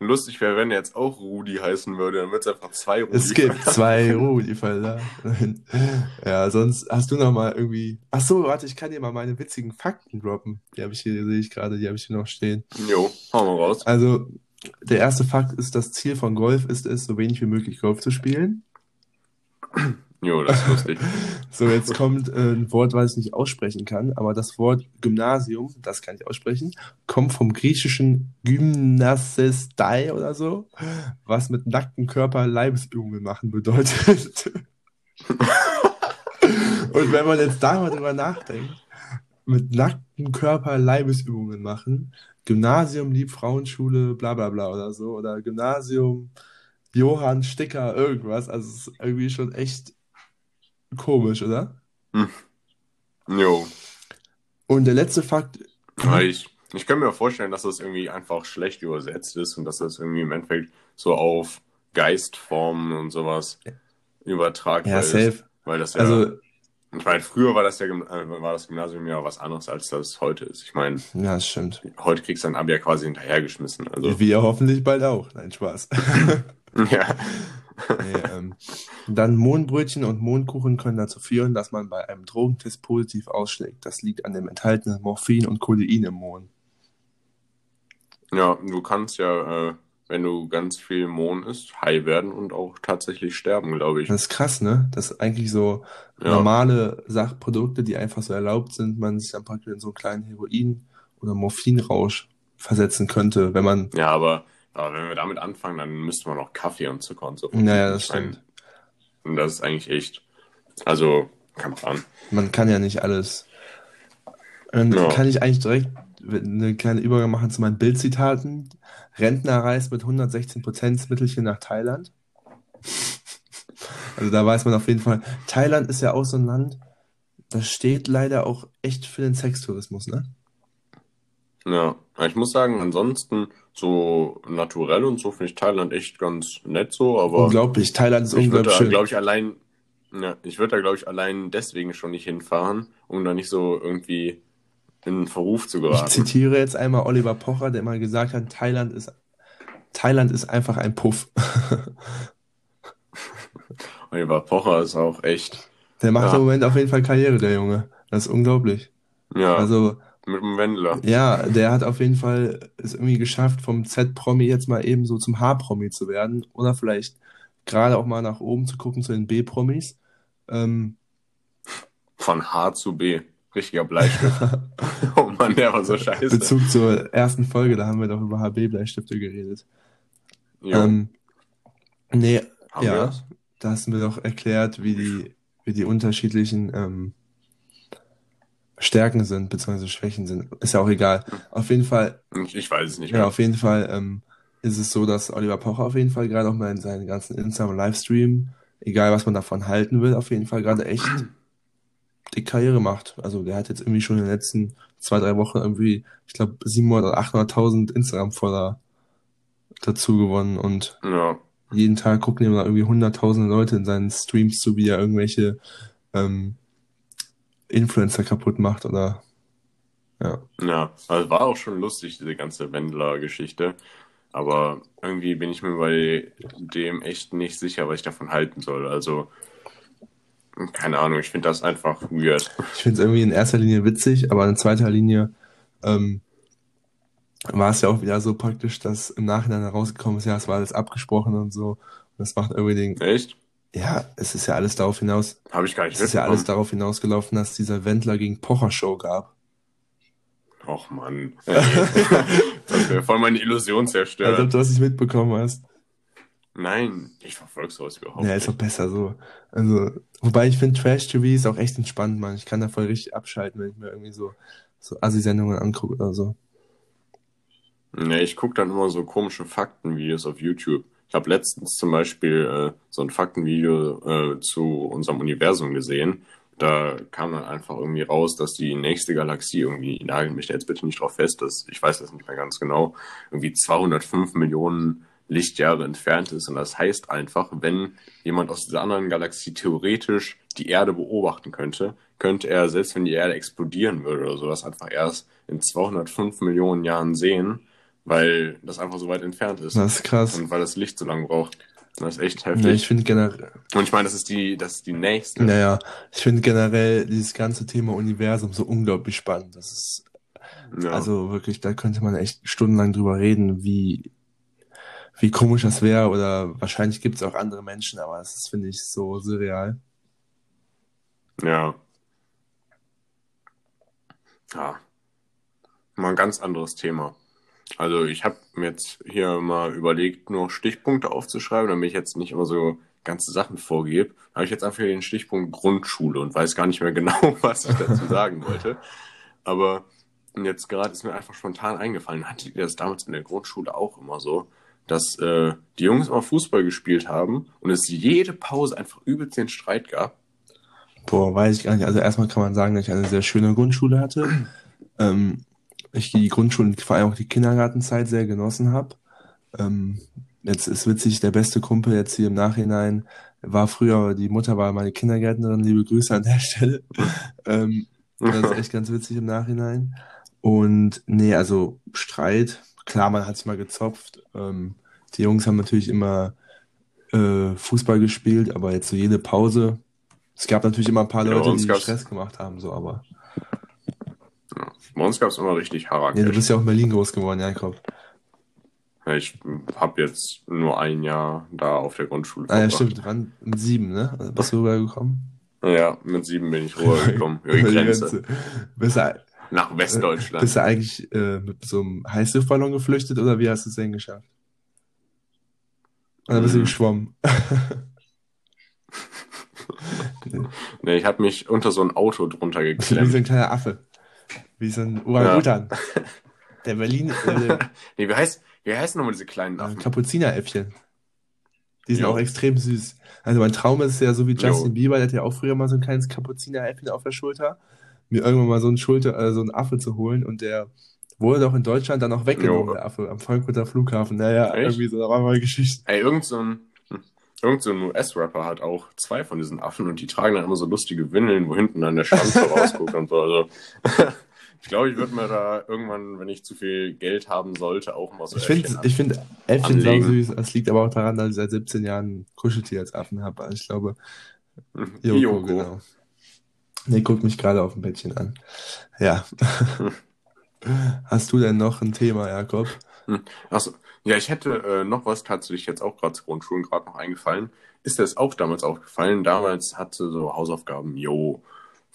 Lustig wäre, wenn er jetzt auch Rudi heißen würde, dann wird es einfach zwei Rudi Es gibt zwei Rudi Völler. *laughs* Ja, sonst hast du noch mal irgendwie. Ach so, warte, ich kann dir mal meine witzigen Fakten droppen. Die habe ich hier, sehe ich gerade, die habe ich hier noch stehen. Jo, hauen wir raus. Also, der erste Fakt ist, das Ziel von Golf ist es, so wenig wie möglich Golf zu spielen. Jo, das ist lustig. *laughs* So, jetzt kommt äh, ein Wort, was ich nicht aussprechen kann, aber das Wort Gymnasium, das kann ich aussprechen, kommt vom griechischen Gymnasestai oder so, was mit nacktem Körper Leibesübungen machen bedeutet. *laughs* Und wenn man jetzt da mal drüber nachdenkt, mit nacktem Körper Leibesübungen machen, Gymnasium, Liebfrauenschule, bla bla bla oder so, oder Gymnasium, Johann Sticker, irgendwas, also es ist irgendwie schon echt komisch, oder? Jo. Und der letzte Fakt, ich, ich kann mir vorstellen, dass das irgendwie einfach schlecht übersetzt ist und dass das irgendwie im Endeffekt so auf Geistformen und sowas übertragbar ja, ist. safe. Weil das ja, Also, ich meine, früher war das ja äh, war das Gymnasium ja was anderes, als das heute ist. Ich meine, ja, das stimmt. heute kriegst du dein Abi ja quasi hinterhergeschmissen. Also, Wir hoffentlich bald auch. Nein, Spaß. *laughs* ja. *laughs* Nee, ähm, dann Mohnbrötchen und Mohnkuchen können dazu führen, dass man bei einem Drogentest positiv ausschlägt. Das liegt an dem enthaltenen Morphin und Codein im Mohn. Ja, du kannst ja, äh, wenn du ganz viel Mohn isst, high werden und auch tatsächlich sterben, glaube ich. Das ist krass, ne? Dass eigentlich so Ja. normale Sachprodukte, die einfach so erlaubt sind, man sich dann praktisch in so einen kleinen Heroin- oder Morphinrausch versetzen könnte, wenn man. Ja, aber, aber wenn wir damit anfangen, dann müsste man auch Kaffee und Zucker und so. Naja, das stimmt. Und das ist eigentlich echt. Also, kann man. Man kann ja nicht alles. Dann Ja. kann ich eigentlich direkt eine kleine Übergang machen zu meinen Bildzitaten. Rentner reist mit 116% Mittelchen nach Thailand. Also da weiß man auf jeden Fall, Thailand ist ja auch so ein Land, das steht leider auch echt für den Sextourismus, ne? Ja, ich muss sagen, ansonsten so naturell und so finde ich Thailand echt ganz nett so, aber Unglaublich, Thailand ist ich würde unglaublich da, schön. glaube ich, allein, ja, ich würde da, glaube ich, allein deswegen schon nicht hinfahren, um da nicht so irgendwie in Verruf zu Ich geraten. zitiere jetzt einmal Oliver Pocher, der mal gesagt hat, Thailand ist, Thailand ist einfach ein Puff. *laughs* Oliver Pocher ist auch echt, Der macht Ja. im Moment auf jeden Fall Karriere, der Junge. Das ist unglaublich. ja, Also, mit dem Wendler. Ja, der hat auf jeden Fall es irgendwie geschafft, vom Z-Promi jetzt mal eben so zum H-Promi zu werden. Oder vielleicht gerade auch mal nach oben zu gucken zu den B-Promis. Ähm, Von H zu B. Richtiger Bleistift. *laughs* oh Mann, der war so scheiße. Bezug zur ersten Folge, da haben wir doch über HB-Bleistifte geredet. Jo, Ähm, nee, haben wir ja, das? da hast du mir doch erklärt, wie die, wie die unterschiedlichen ähm, Stärken sind, beziehungsweise Schwächen sind. Ist ja auch egal. Auf jeden Fall Ich, weiß es nicht Ja, mehr. auf jeden Fall ähm, ist es so, dass Oliver Pocher auf jeden Fall gerade auch mal in seinen ganzen Instagram Livestream, egal was man davon halten will, auf jeden Fall gerade echt die Karriere macht. Also der hat jetzt irgendwie schon in den letzten zwei, drei Wochen irgendwie, ich glaube, 700 oder 800.000 Instagram-Follower dazu gewonnen und Ja, jeden Tag gucken ihm da irgendwie hunderttausende Leute in seinen Streams zu, wie er irgendwelche ähm, Influencer kaputt macht oder ja. ja. Also war auch schon lustig, diese ganze Wendler-Geschichte. Aber irgendwie bin ich mir bei dem echt nicht sicher, was ich davon halten soll. Also, keine Ahnung, ich finde das einfach weird. Ich finde es irgendwie in erster Linie witzig, aber in zweiter Linie ähm, war es ja auch wieder so praktisch, dass im Nachhinein herausgekommen ist, ja, es war alles abgesprochen und so. Und das macht irgendwie den, Echt? Ja, es ist ja alles darauf hinaus, Habe ich gar nicht es ist ja alles darauf hinausgelaufen, dass dieser Wendler gegen Pocher Show gab. Och Mann. *laughs* Das wäre voll meine Illusion Als ob zerstört. du das nicht mitbekommen hast. Nein, ich verfolge sowas überhaupt Ja, ist doch besser so. Also, wobei ich finde Trash-TV ist auch echt entspannt, man. Ich kann da voll richtig abschalten, wenn ich mir irgendwie so, so Assi-Sendungen angucke oder so. Nee, ich gucke dann immer so komische Faktenvideos auf YouTube. Ich habe letztens zum Beispiel äh, so ein Faktenvideo äh, zu unserem Universum gesehen. Da kam dann einfach irgendwie raus, dass die nächste Galaxie irgendwie, nagel mich jetzt bitte nicht drauf fest, dass, ich weiß das nicht mehr ganz genau, irgendwie 205 Millionen Lichtjahre entfernt ist. Und das heißt einfach, wenn jemand aus dieser anderen Galaxie theoretisch die Erde beobachten könnte, könnte er, selbst wenn die Erde explodieren würde oder sowas, einfach erst in 205 Millionen Jahren sehen, weil das einfach so weit entfernt ist. Das ist krass. Und weil das Licht so lange braucht. Das ist echt Ja, heftig. ich finde generell, Und ich meine, das ist die, das ist die nächste. naja, ich finde generell dieses ganze Thema Universum so unglaublich spannend. Das ist, Ja. also wirklich, da könnte man echt stundenlang drüber reden, wie, wie komisch das wäre oder wahrscheinlich gibt es auch andere Menschen, aber das ist, finde ich, so surreal. Ja. Ja. Mal ein ganz anderes Thema. Also ich habe mir jetzt hier mal überlegt, nur Stichpunkte aufzuschreiben, damit ich jetzt nicht immer so ganze Sachen vorgebe. Da habe ich jetzt einfach den Stichpunkt Grundschule und weiß gar nicht mehr *laughs* genau, was ich dazu sagen wollte. Aber jetzt gerade ist mir einfach spontan eingefallen, hattet ihr das damals in der Grundschule auch immer so, dass äh, die Jungs immer Fußball gespielt haben und es jede Pause einfach übelst den Streit gab? Boah, weiß ich gar nicht. Also erstmal kann man sagen, dass ich eine sehr schöne Grundschule hatte. Ähm, ich die Grundschule und vor allem auch die Kindergartenzeit sehr genossen habe. Ähm, jetzt ist witzig, der beste Kumpel jetzt hier im Nachhinein war früher, die Mutter war meine Kindergärtnerin, liebe Grüße an der Stelle. *laughs* Ähm, das ist echt ganz witzig im Nachhinein. Und nee, also Streit, klar, man hat sich mal gezopft. Ähm, die Jungs haben natürlich immer äh, Fußball gespielt, aber jetzt so jede Pause. Es gab natürlich immer ein paar Ja, Leute, uns die gab's- Stress gemacht haben, so, aber. Bei uns gab es immer richtig Ja, Harakesch. du bist ja auch in Berlin groß geworden, Jakob. Ja, ich habe jetzt nur ein Jahr da auf der Grundschule Ah ja, stimmt, wann? Mit sieben, ne? Bist du rübergekommen? Ja, mit sieben bin ich rübergekommen. Über die Grenze. Bist du, Nach Westdeutschland. bist du eigentlich äh, mit so einem Heißluftballon geflüchtet oder wie hast du es denn geschafft? Oder bist du Hm. geschwommen? *laughs* *laughs* Nee, ich habe mich unter so ein Auto drunter Wie so geklemmt. ein kleiner Affe. Wie so ein Orang-Utan. Der Berlin, äh, *laughs* der Nee, wie, heißt, wie heißen nochmal diese kleinen Affen? Kapuzineräffchen. Die sind Jo. auch extrem süß. Also mein Traum ist ja so wie Justin Jo. Bieber, der hat ja auch früher mal so ein kleines Kapuzineräffchen auf der Schulter, mir irgendwann mal so einen Schulter, äh, so einen Affe zu holen und der wurde doch in Deutschland dann auch weggenommen, Jo. der Affe, am Frankfurter Flughafen. Naja, Echt? irgendwie so, da war mal Geschichte. Ey, irgend so ein, hm, irgend so ein US-Rapper hat auch zwei von diesen Affen und die tragen dann immer so lustige Windeln, wo hinten dann der Schwanz so *laughs* rausguckt und so. Also, ich glaube, ich würde mir da irgendwann, wenn ich zu viel Geld haben sollte, auch mal so Ich finde ich find Äffchen süß. Das liegt aber auch daran, dass ich seit 17 Jahren Kuscheltier als Affen habe. Also ich glaube, an- Joko, Joko. genau. Nee, guckt mich gerade auf dem Bettchen an. Ja. *laughs* Hast du denn noch ein Thema, Jakob? Achso, ja, ich hätte äh, noch was tatsächlich jetzt auch gerade zu Grundschulen gerade noch eingefallen. Ist das auch damals aufgefallen? Damals hatte so Hausaufgaben, jo,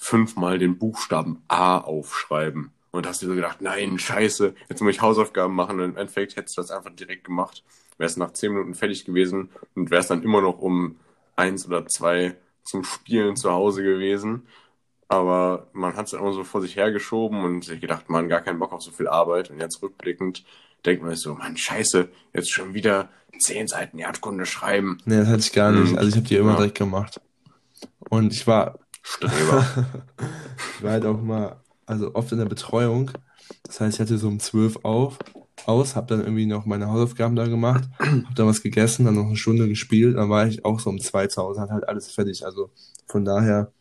fünfmal den Buchstaben A aufschreiben. Und hast dir so gedacht, nein, scheiße, jetzt muss ich Hausaufgaben machen. Und im Endeffekt hättest du das einfach direkt gemacht. Wärst nach zehn Minuten fertig gewesen und wärst dann immer noch um eins oder zwei zum Spielen zu Hause gewesen. Aber man hat es immer so vor sich hergeschoben und sich gedacht, man, gar keinen Bock auf so viel Arbeit. Und jetzt rückblickend denkt man sich so, Mann, scheiße, jetzt schon wieder zehn Seiten Erdkunde schreiben. Nee, das hatte ich gar nicht. Mhm. Also ich habe die immer Ja. direkt gemacht. Und ich war, Streber. *laughs* ich war halt auch mal, also oft in der Betreuung. Das heißt, ich hatte so um 12 auf, aus, habe dann irgendwie noch meine Hausaufgaben da gemacht, habe dann was gegessen, dann noch eine Stunde gespielt, dann war ich auch so um zwei zu Hause, hat halt alles fertig. Also von daher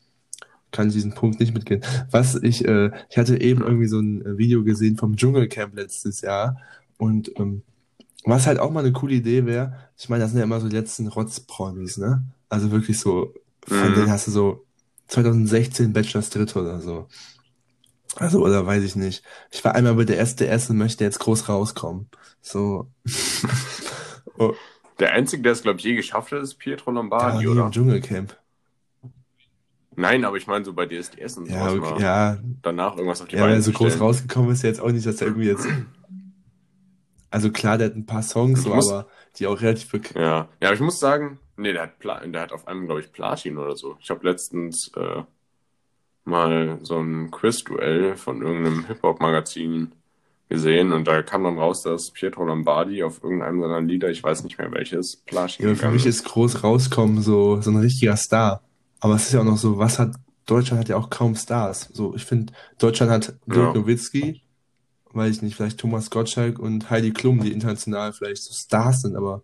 kann ich diesen Punkt nicht mitgehen. Was ich, äh, ich hatte eben irgendwie so ein äh, Video gesehen vom Dschungelcamp letztes Jahr und ähm, was halt auch mal eine coole Idee wäre, ich meine, das sind ja immer so die letzten Rotzpromis, ne? Also wirklich so, von Mhm. denen hast du so 2016 Bachelors Dritte oder so. Also, oder weiß ich nicht. Ich war einmal mit der Erste und möchte jetzt groß rauskommen. So. *laughs* oh, Der Einzige, der es, glaube ich, je geschafft hat, ist Pietro da Lombardi, hier oder? im Dschungelcamp. Nein, aber ich meine so bei DSDS und Ja, okay, ja, danach irgendwas auf die ja, wenn Beine er so groß rausgekommen ist, jetzt auch nicht, dass er irgendwie jetzt. Also klar, der hat ein paar Songs, so, muss- aber die auch relativ bekannt. Ja, ja, aber ich muss sagen, nee, der hat, Pla der hat auf einem, glaube ich, Platin oder so. Ich habe letztens äh, mal so ein Quiz-Duell von irgendeinem Hip-Hop-Magazin gesehen und da kam dann raus, dass Pietro Lombardi auf irgendeinem seiner Lieder, ich weiß nicht mehr welches, Platsch Ja, für mich ist groß rauskommen so, so ein richtiger Star. Aber es ist ja auch noch so, was hat, Deutschland hat ja auch kaum Stars. So, ich finde, Deutschland hat Dirk Ja. Nowitzki, weiß ich nicht, vielleicht Thomas Gottschalk und Heidi Klum, die international vielleicht so Stars sind, aber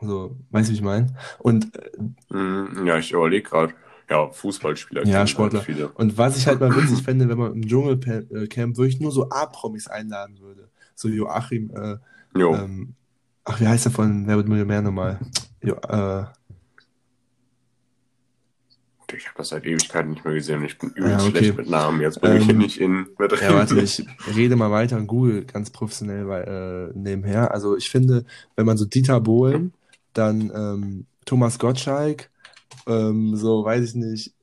so, weißt du, wie ich meine? Und äh, Mhm, Ja, ich überlege gerade. Ja, Fußballspieler. Ja, Sportler. Halt viele. Und was ich halt mal witzig fände, wenn man im Dschungelcamp wirklich nur so A-Promis einladen würde. So Joachim, äh, Jo, ähm, ach, wie heißt der von Wer wird Millionär nochmal? Jo, äh, ich habe das seit Ewigkeiten nicht mehr gesehen und ich bin übelst Ja, okay. schlecht mit Namen. Jetzt bin ich hier Ähm, nicht in ja, warte, ich rede mal weiter und google ganz professionell weil, äh, nebenher. Also ich finde, wenn man so Dieter Bohlen, dann ähm, Thomas Gottschalk, ähm, so weiß ich nicht,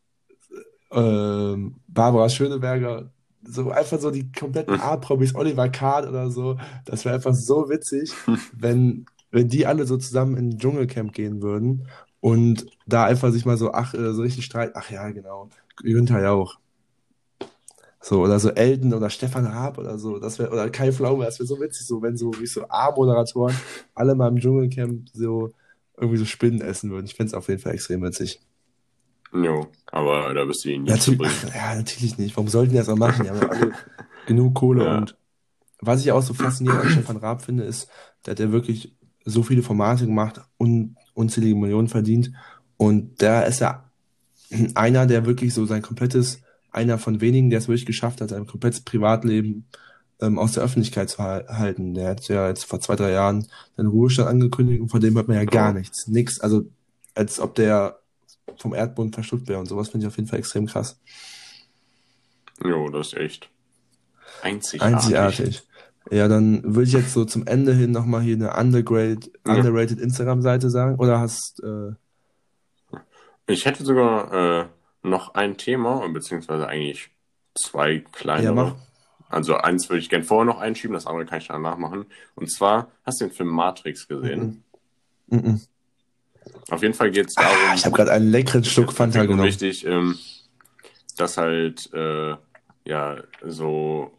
ähm, Barbara Schöneberger, so einfach so die kompletten A-Promis, Oliver Kahn oder so, das wäre einfach so witzig, wenn, wenn die alle so zusammen in ein Dschungelcamp gehen würden und da einfach sich mal so, ach, äh, so richtig streiten, ach ja, genau, Günther Jauch. So, oder so Elton oder Stefan Raab oder so, das wäre, oder Kai Pflaume, das wäre so witzig, so, wenn so, wie so A-Moderatoren alle mal im Dschungelcamp so irgendwie so Spinnen essen würden. Ich fände es auf jeden Fall extrem witzig. Jo, aber da wirst du ihn nicht bringen. ach, ja, natürlich nicht. Warum sollten die das auch machen? Die haben ja alle *laughs* genug Kohle. Ja. Und was ich auch so faszinierend an Stefan Raab finde, ist, der hat ja wirklich so viele Formate gemacht und unzählige Millionen verdient. Und der ist ja einer, der wirklich so sein komplettes, einer von wenigen, der es wirklich geschafft hat, sein komplettes Privatleben ähm, aus der Öffentlichkeit zu hal- halten. Der hat ja jetzt vor zwei, drei Jahren seinen Ruhestand angekündigt und von dem hört man ja gar Ja. nichts. Nix. Also, als ob der vom Erdboden verschluckt wäre und sowas finde ich auf jeden Fall extrem krass. Jo, das ist echt einzigartig. Einzigartig. Ja, dann würde ich jetzt so zum Ende hin nochmal hier eine underrated, Ja. underrated Instagram-Seite sagen. Oder hast, äh, Ich hätte sogar äh, noch ein Thema, beziehungsweise eigentlich zwei kleinere. ja, mach. Also eins würde ich gerne vorher noch einschieben, das andere kann ich danach machen. Und zwar, hast du den Film Matrix gesehen? Mhm. Mhm. Auf jeden Fall geht es darum, Ah, ich habe gerade einen leckeren Schluck Fanta genommen. wichtig, ähm, dass halt äh, ja so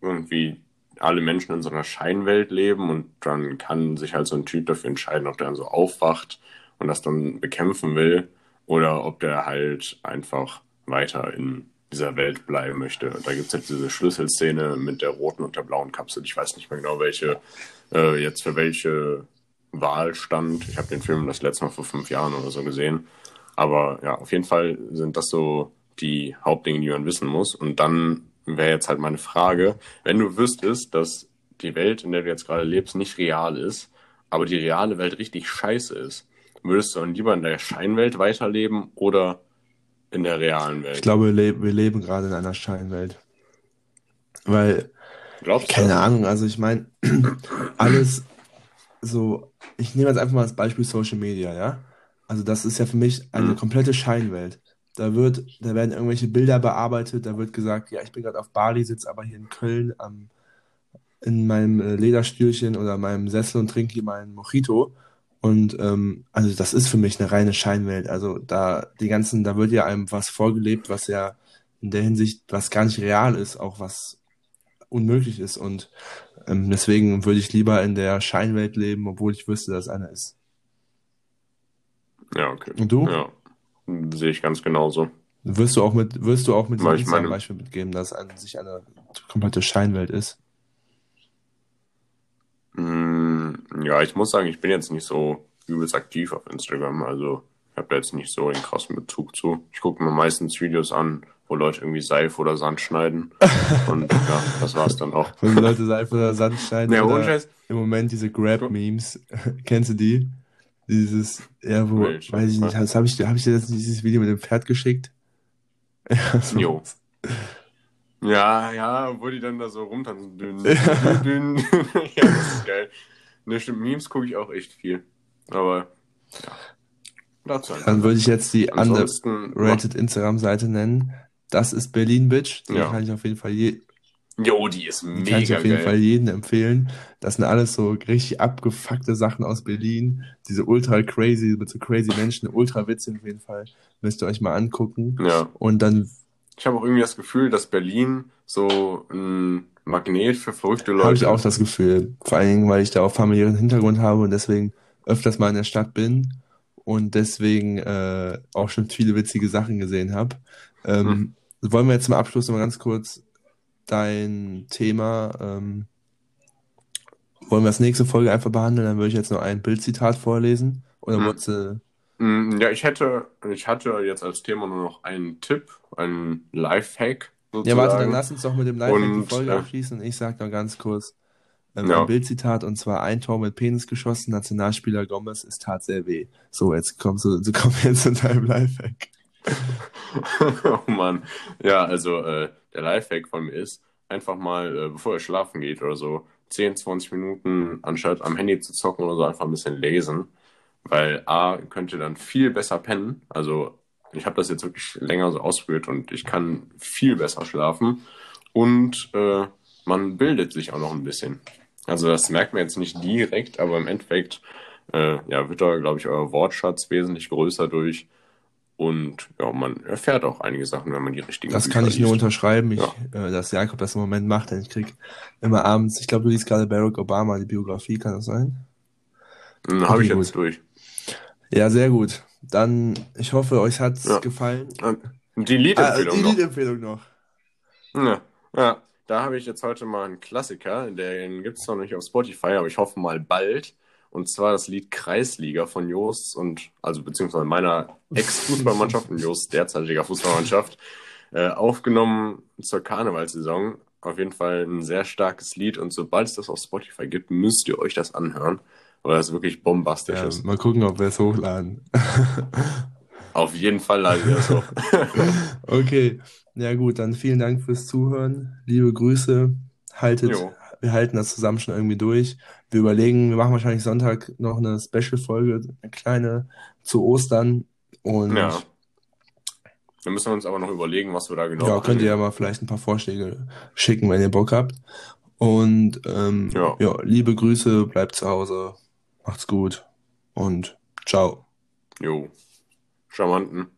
irgendwie alle Menschen in so einer Scheinwelt leben und dann kann sich halt so ein Typ dafür entscheiden, ob der dann so aufwacht und das dann bekämpfen will oder ob der halt einfach weiter in dieser Welt bleiben möchte. Und da gibt es halt diese Schlüsselszene mit der roten und der blauen Kapsel. Ich weiß nicht mehr genau, welche äh, jetzt für welche Wahl stand. Ich habe den Film das letzte Mal vor fünf Jahren oder so gesehen. Aber ja, auf jeden Fall sind das so die Hauptdinge, die man wissen muss. Und dann wäre jetzt halt meine Frage, wenn du wüsstest, dass die Welt, in der du jetzt gerade lebst, nicht real ist, aber die reale Welt richtig scheiße ist, würdest du dann lieber in der Scheinwelt weiterleben oder in der realen Welt? Ich glaube, wir, le wir leben gerade in einer Scheinwelt. Weil, Glaubst du? keine Ahnung, also ich meine, *clears throat* alles so, ich nehme jetzt einfach mal das Beispiel Social Media, ja? Also das ist ja für mich eine Mhm. komplette Scheinwelt. Da wird, da werden irgendwelche Bilder bearbeitet, da wird gesagt, ja, ich bin gerade auf Bali, sitze aber hier in Köln am, in meinem äh, Lederstühlchen oder meinem Sessel und trinke hier meinen Mojito. Und ähm, also das ist für mich eine reine Scheinwelt. Also da die ganzen, da wird ja einem was vorgelebt, was ja in der Hinsicht, was gar nicht real ist, auch was unmöglich ist. Und ähm, deswegen würde ich lieber in der Scheinwelt leben, obwohl ich wüsste, dass eine ist. Ja, okay. Und du? Ja, sehe ich ganz genauso. Wirst du auch mit, wirst du auch mit Weil diesem ich meine- Beispiel mitgeben, dass an sich eine komplette Scheinwelt ist? Mm, Ja, ich muss sagen, ich bin jetzt nicht so übelst aktiv auf Instagram. Also ich habe da jetzt nicht so den krassen Bezug zu. Ich gucke mir meistens Videos an, wo Leute irgendwie Seife oder Sand schneiden. *laughs* Und ja, das war's dann auch. Wenn Leute Seife oder Sand schneiden Ja, ohne Scheiß. im Moment diese Grab-Memes. *laughs* Kennst du die? Dieses, ja, wo, Welche? weiß ich nicht, habe ich, hab ich dir das, dieses Video mit dem Pferd geschickt? *laughs* Ja, so. Jo. Ja, ja, wo die dann da so rumtanzen. Dünn, Ja. dünn, dünn. ja, das ist geil. Ne, stimmt, Memes gucke ich auch echt viel. Aber ja. Dazu einfach. Dann würde ich jetzt die Ansonsten. underrated Instagram-Seite nennen. Das ist Berlin Bitch. Die Ja. kann ich auf jeden Fall je, Jo, die ist die kann ich mega auf jeden geil. Fall jedem empfehlen. Das sind alles so richtig abgefuckte Sachen aus Berlin. Diese ultra crazy, mit so crazy Menschen, ultra witzig auf jeden Fall. Müsst ihr euch mal angucken. Ja, Und dann, ich habe auch irgendwie das Gefühl, dass Berlin so ein Magnet für verrückte Leute Habe ich auch das Gefühl. Vor allen Dingen, weil ich da auch familiären Hintergrund habe und deswegen öfters mal in der Stadt bin und deswegen äh, auch schon viele witzige Sachen gesehen habe. Ähm, hm. Wollen wir jetzt zum Abschluss noch mal ganz kurz dein Thema, ähm, wollen wir das nächste Folge einfach behandeln? Dann würde ich jetzt noch ein Bildzitat vorlesen. Oder hm. du, hm, Ja, ich hätte, ich hatte jetzt als Thema nur noch einen Tipp, einen Lifehack. Sozusagen. Ja, warte, dann lass uns doch mit dem Lifehack und, die Folge äh, abschließen und ich sage noch ganz kurz ähm, ja. ein Bildzitat und zwar ein Tor mit Penis geschossen, Nationalspieler Gomez, es tat sehr weh. So, jetzt kommst du, du *laughs* kommst jetzt zu deinem Lifehack. *laughs* oh Mann. Ja, also äh, der Lifehack von mir ist, einfach mal, äh, bevor ihr schlafen geht oder so, 10, 20 Minuten anstatt am Handy zu zocken oder so, einfach ein bisschen lesen. Weil A, könnt ihr dann viel besser pennen. Also ich habe das jetzt wirklich länger so ausprobiert und ich kann viel besser schlafen. Und äh, man bildet sich auch noch ein bisschen. Also das merkt man jetzt nicht direkt, aber im Endeffekt äh, ja, wird da, glaube ich, euer Wortschatz wesentlich größer durch. Und ja, man erfährt auch einige Sachen, wenn man die richtigen Das Bücher kann ich liest. nur unterschreiben, ich, ja. äh, dass Jakob das im Moment macht, denn ich krieg immer abends, ich glaube, du liest gerade Barack Obama, die Biografie, kann das sein? Hm, Habe ich gut. jetzt durch. Ja, sehr gut. Dann, ich hoffe, euch hat's ja. gefallen. Die Liedempfehlung ah, die Liedempfehlung noch. Ja, ja. da habe ich jetzt heute mal einen Klassiker, den gibt es noch nicht auf Spotify, aber ich hoffe mal bald. Und zwar das Lied Kreisliga von Jost und, also beziehungsweise meiner Ex-Fußballmannschaft und Jost derzeitiger Fußballmannschaft, äh, aufgenommen zur Karnevalssaison. Auf jeden Fall ein sehr starkes Lied und sobald es das auf Spotify gibt, müsst ihr euch das anhören, weil das wirklich bombastisch ja, ist. Mal gucken, ob wir es hochladen. *laughs* auf jeden Fall laden wir es hoch. *laughs* okay, ja gut, dann vielen Dank fürs Zuhören. Liebe Grüße. Haltet, jo wir halten das zusammen schon irgendwie durch. Wir überlegen, wir machen wahrscheinlich Sonntag noch eine Special-Folge, eine kleine zu Ostern. Und ja. Dann müssen wir uns aber noch überlegen, was wir da genau Ja, machen. könnt ihr ja mal vielleicht ein paar Vorschläge schicken, wenn ihr Bock habt. Und ähm, ja. ja, liebe Grüße, bleibt zu Hause, macht's gut und ciao. Jo, charmanten.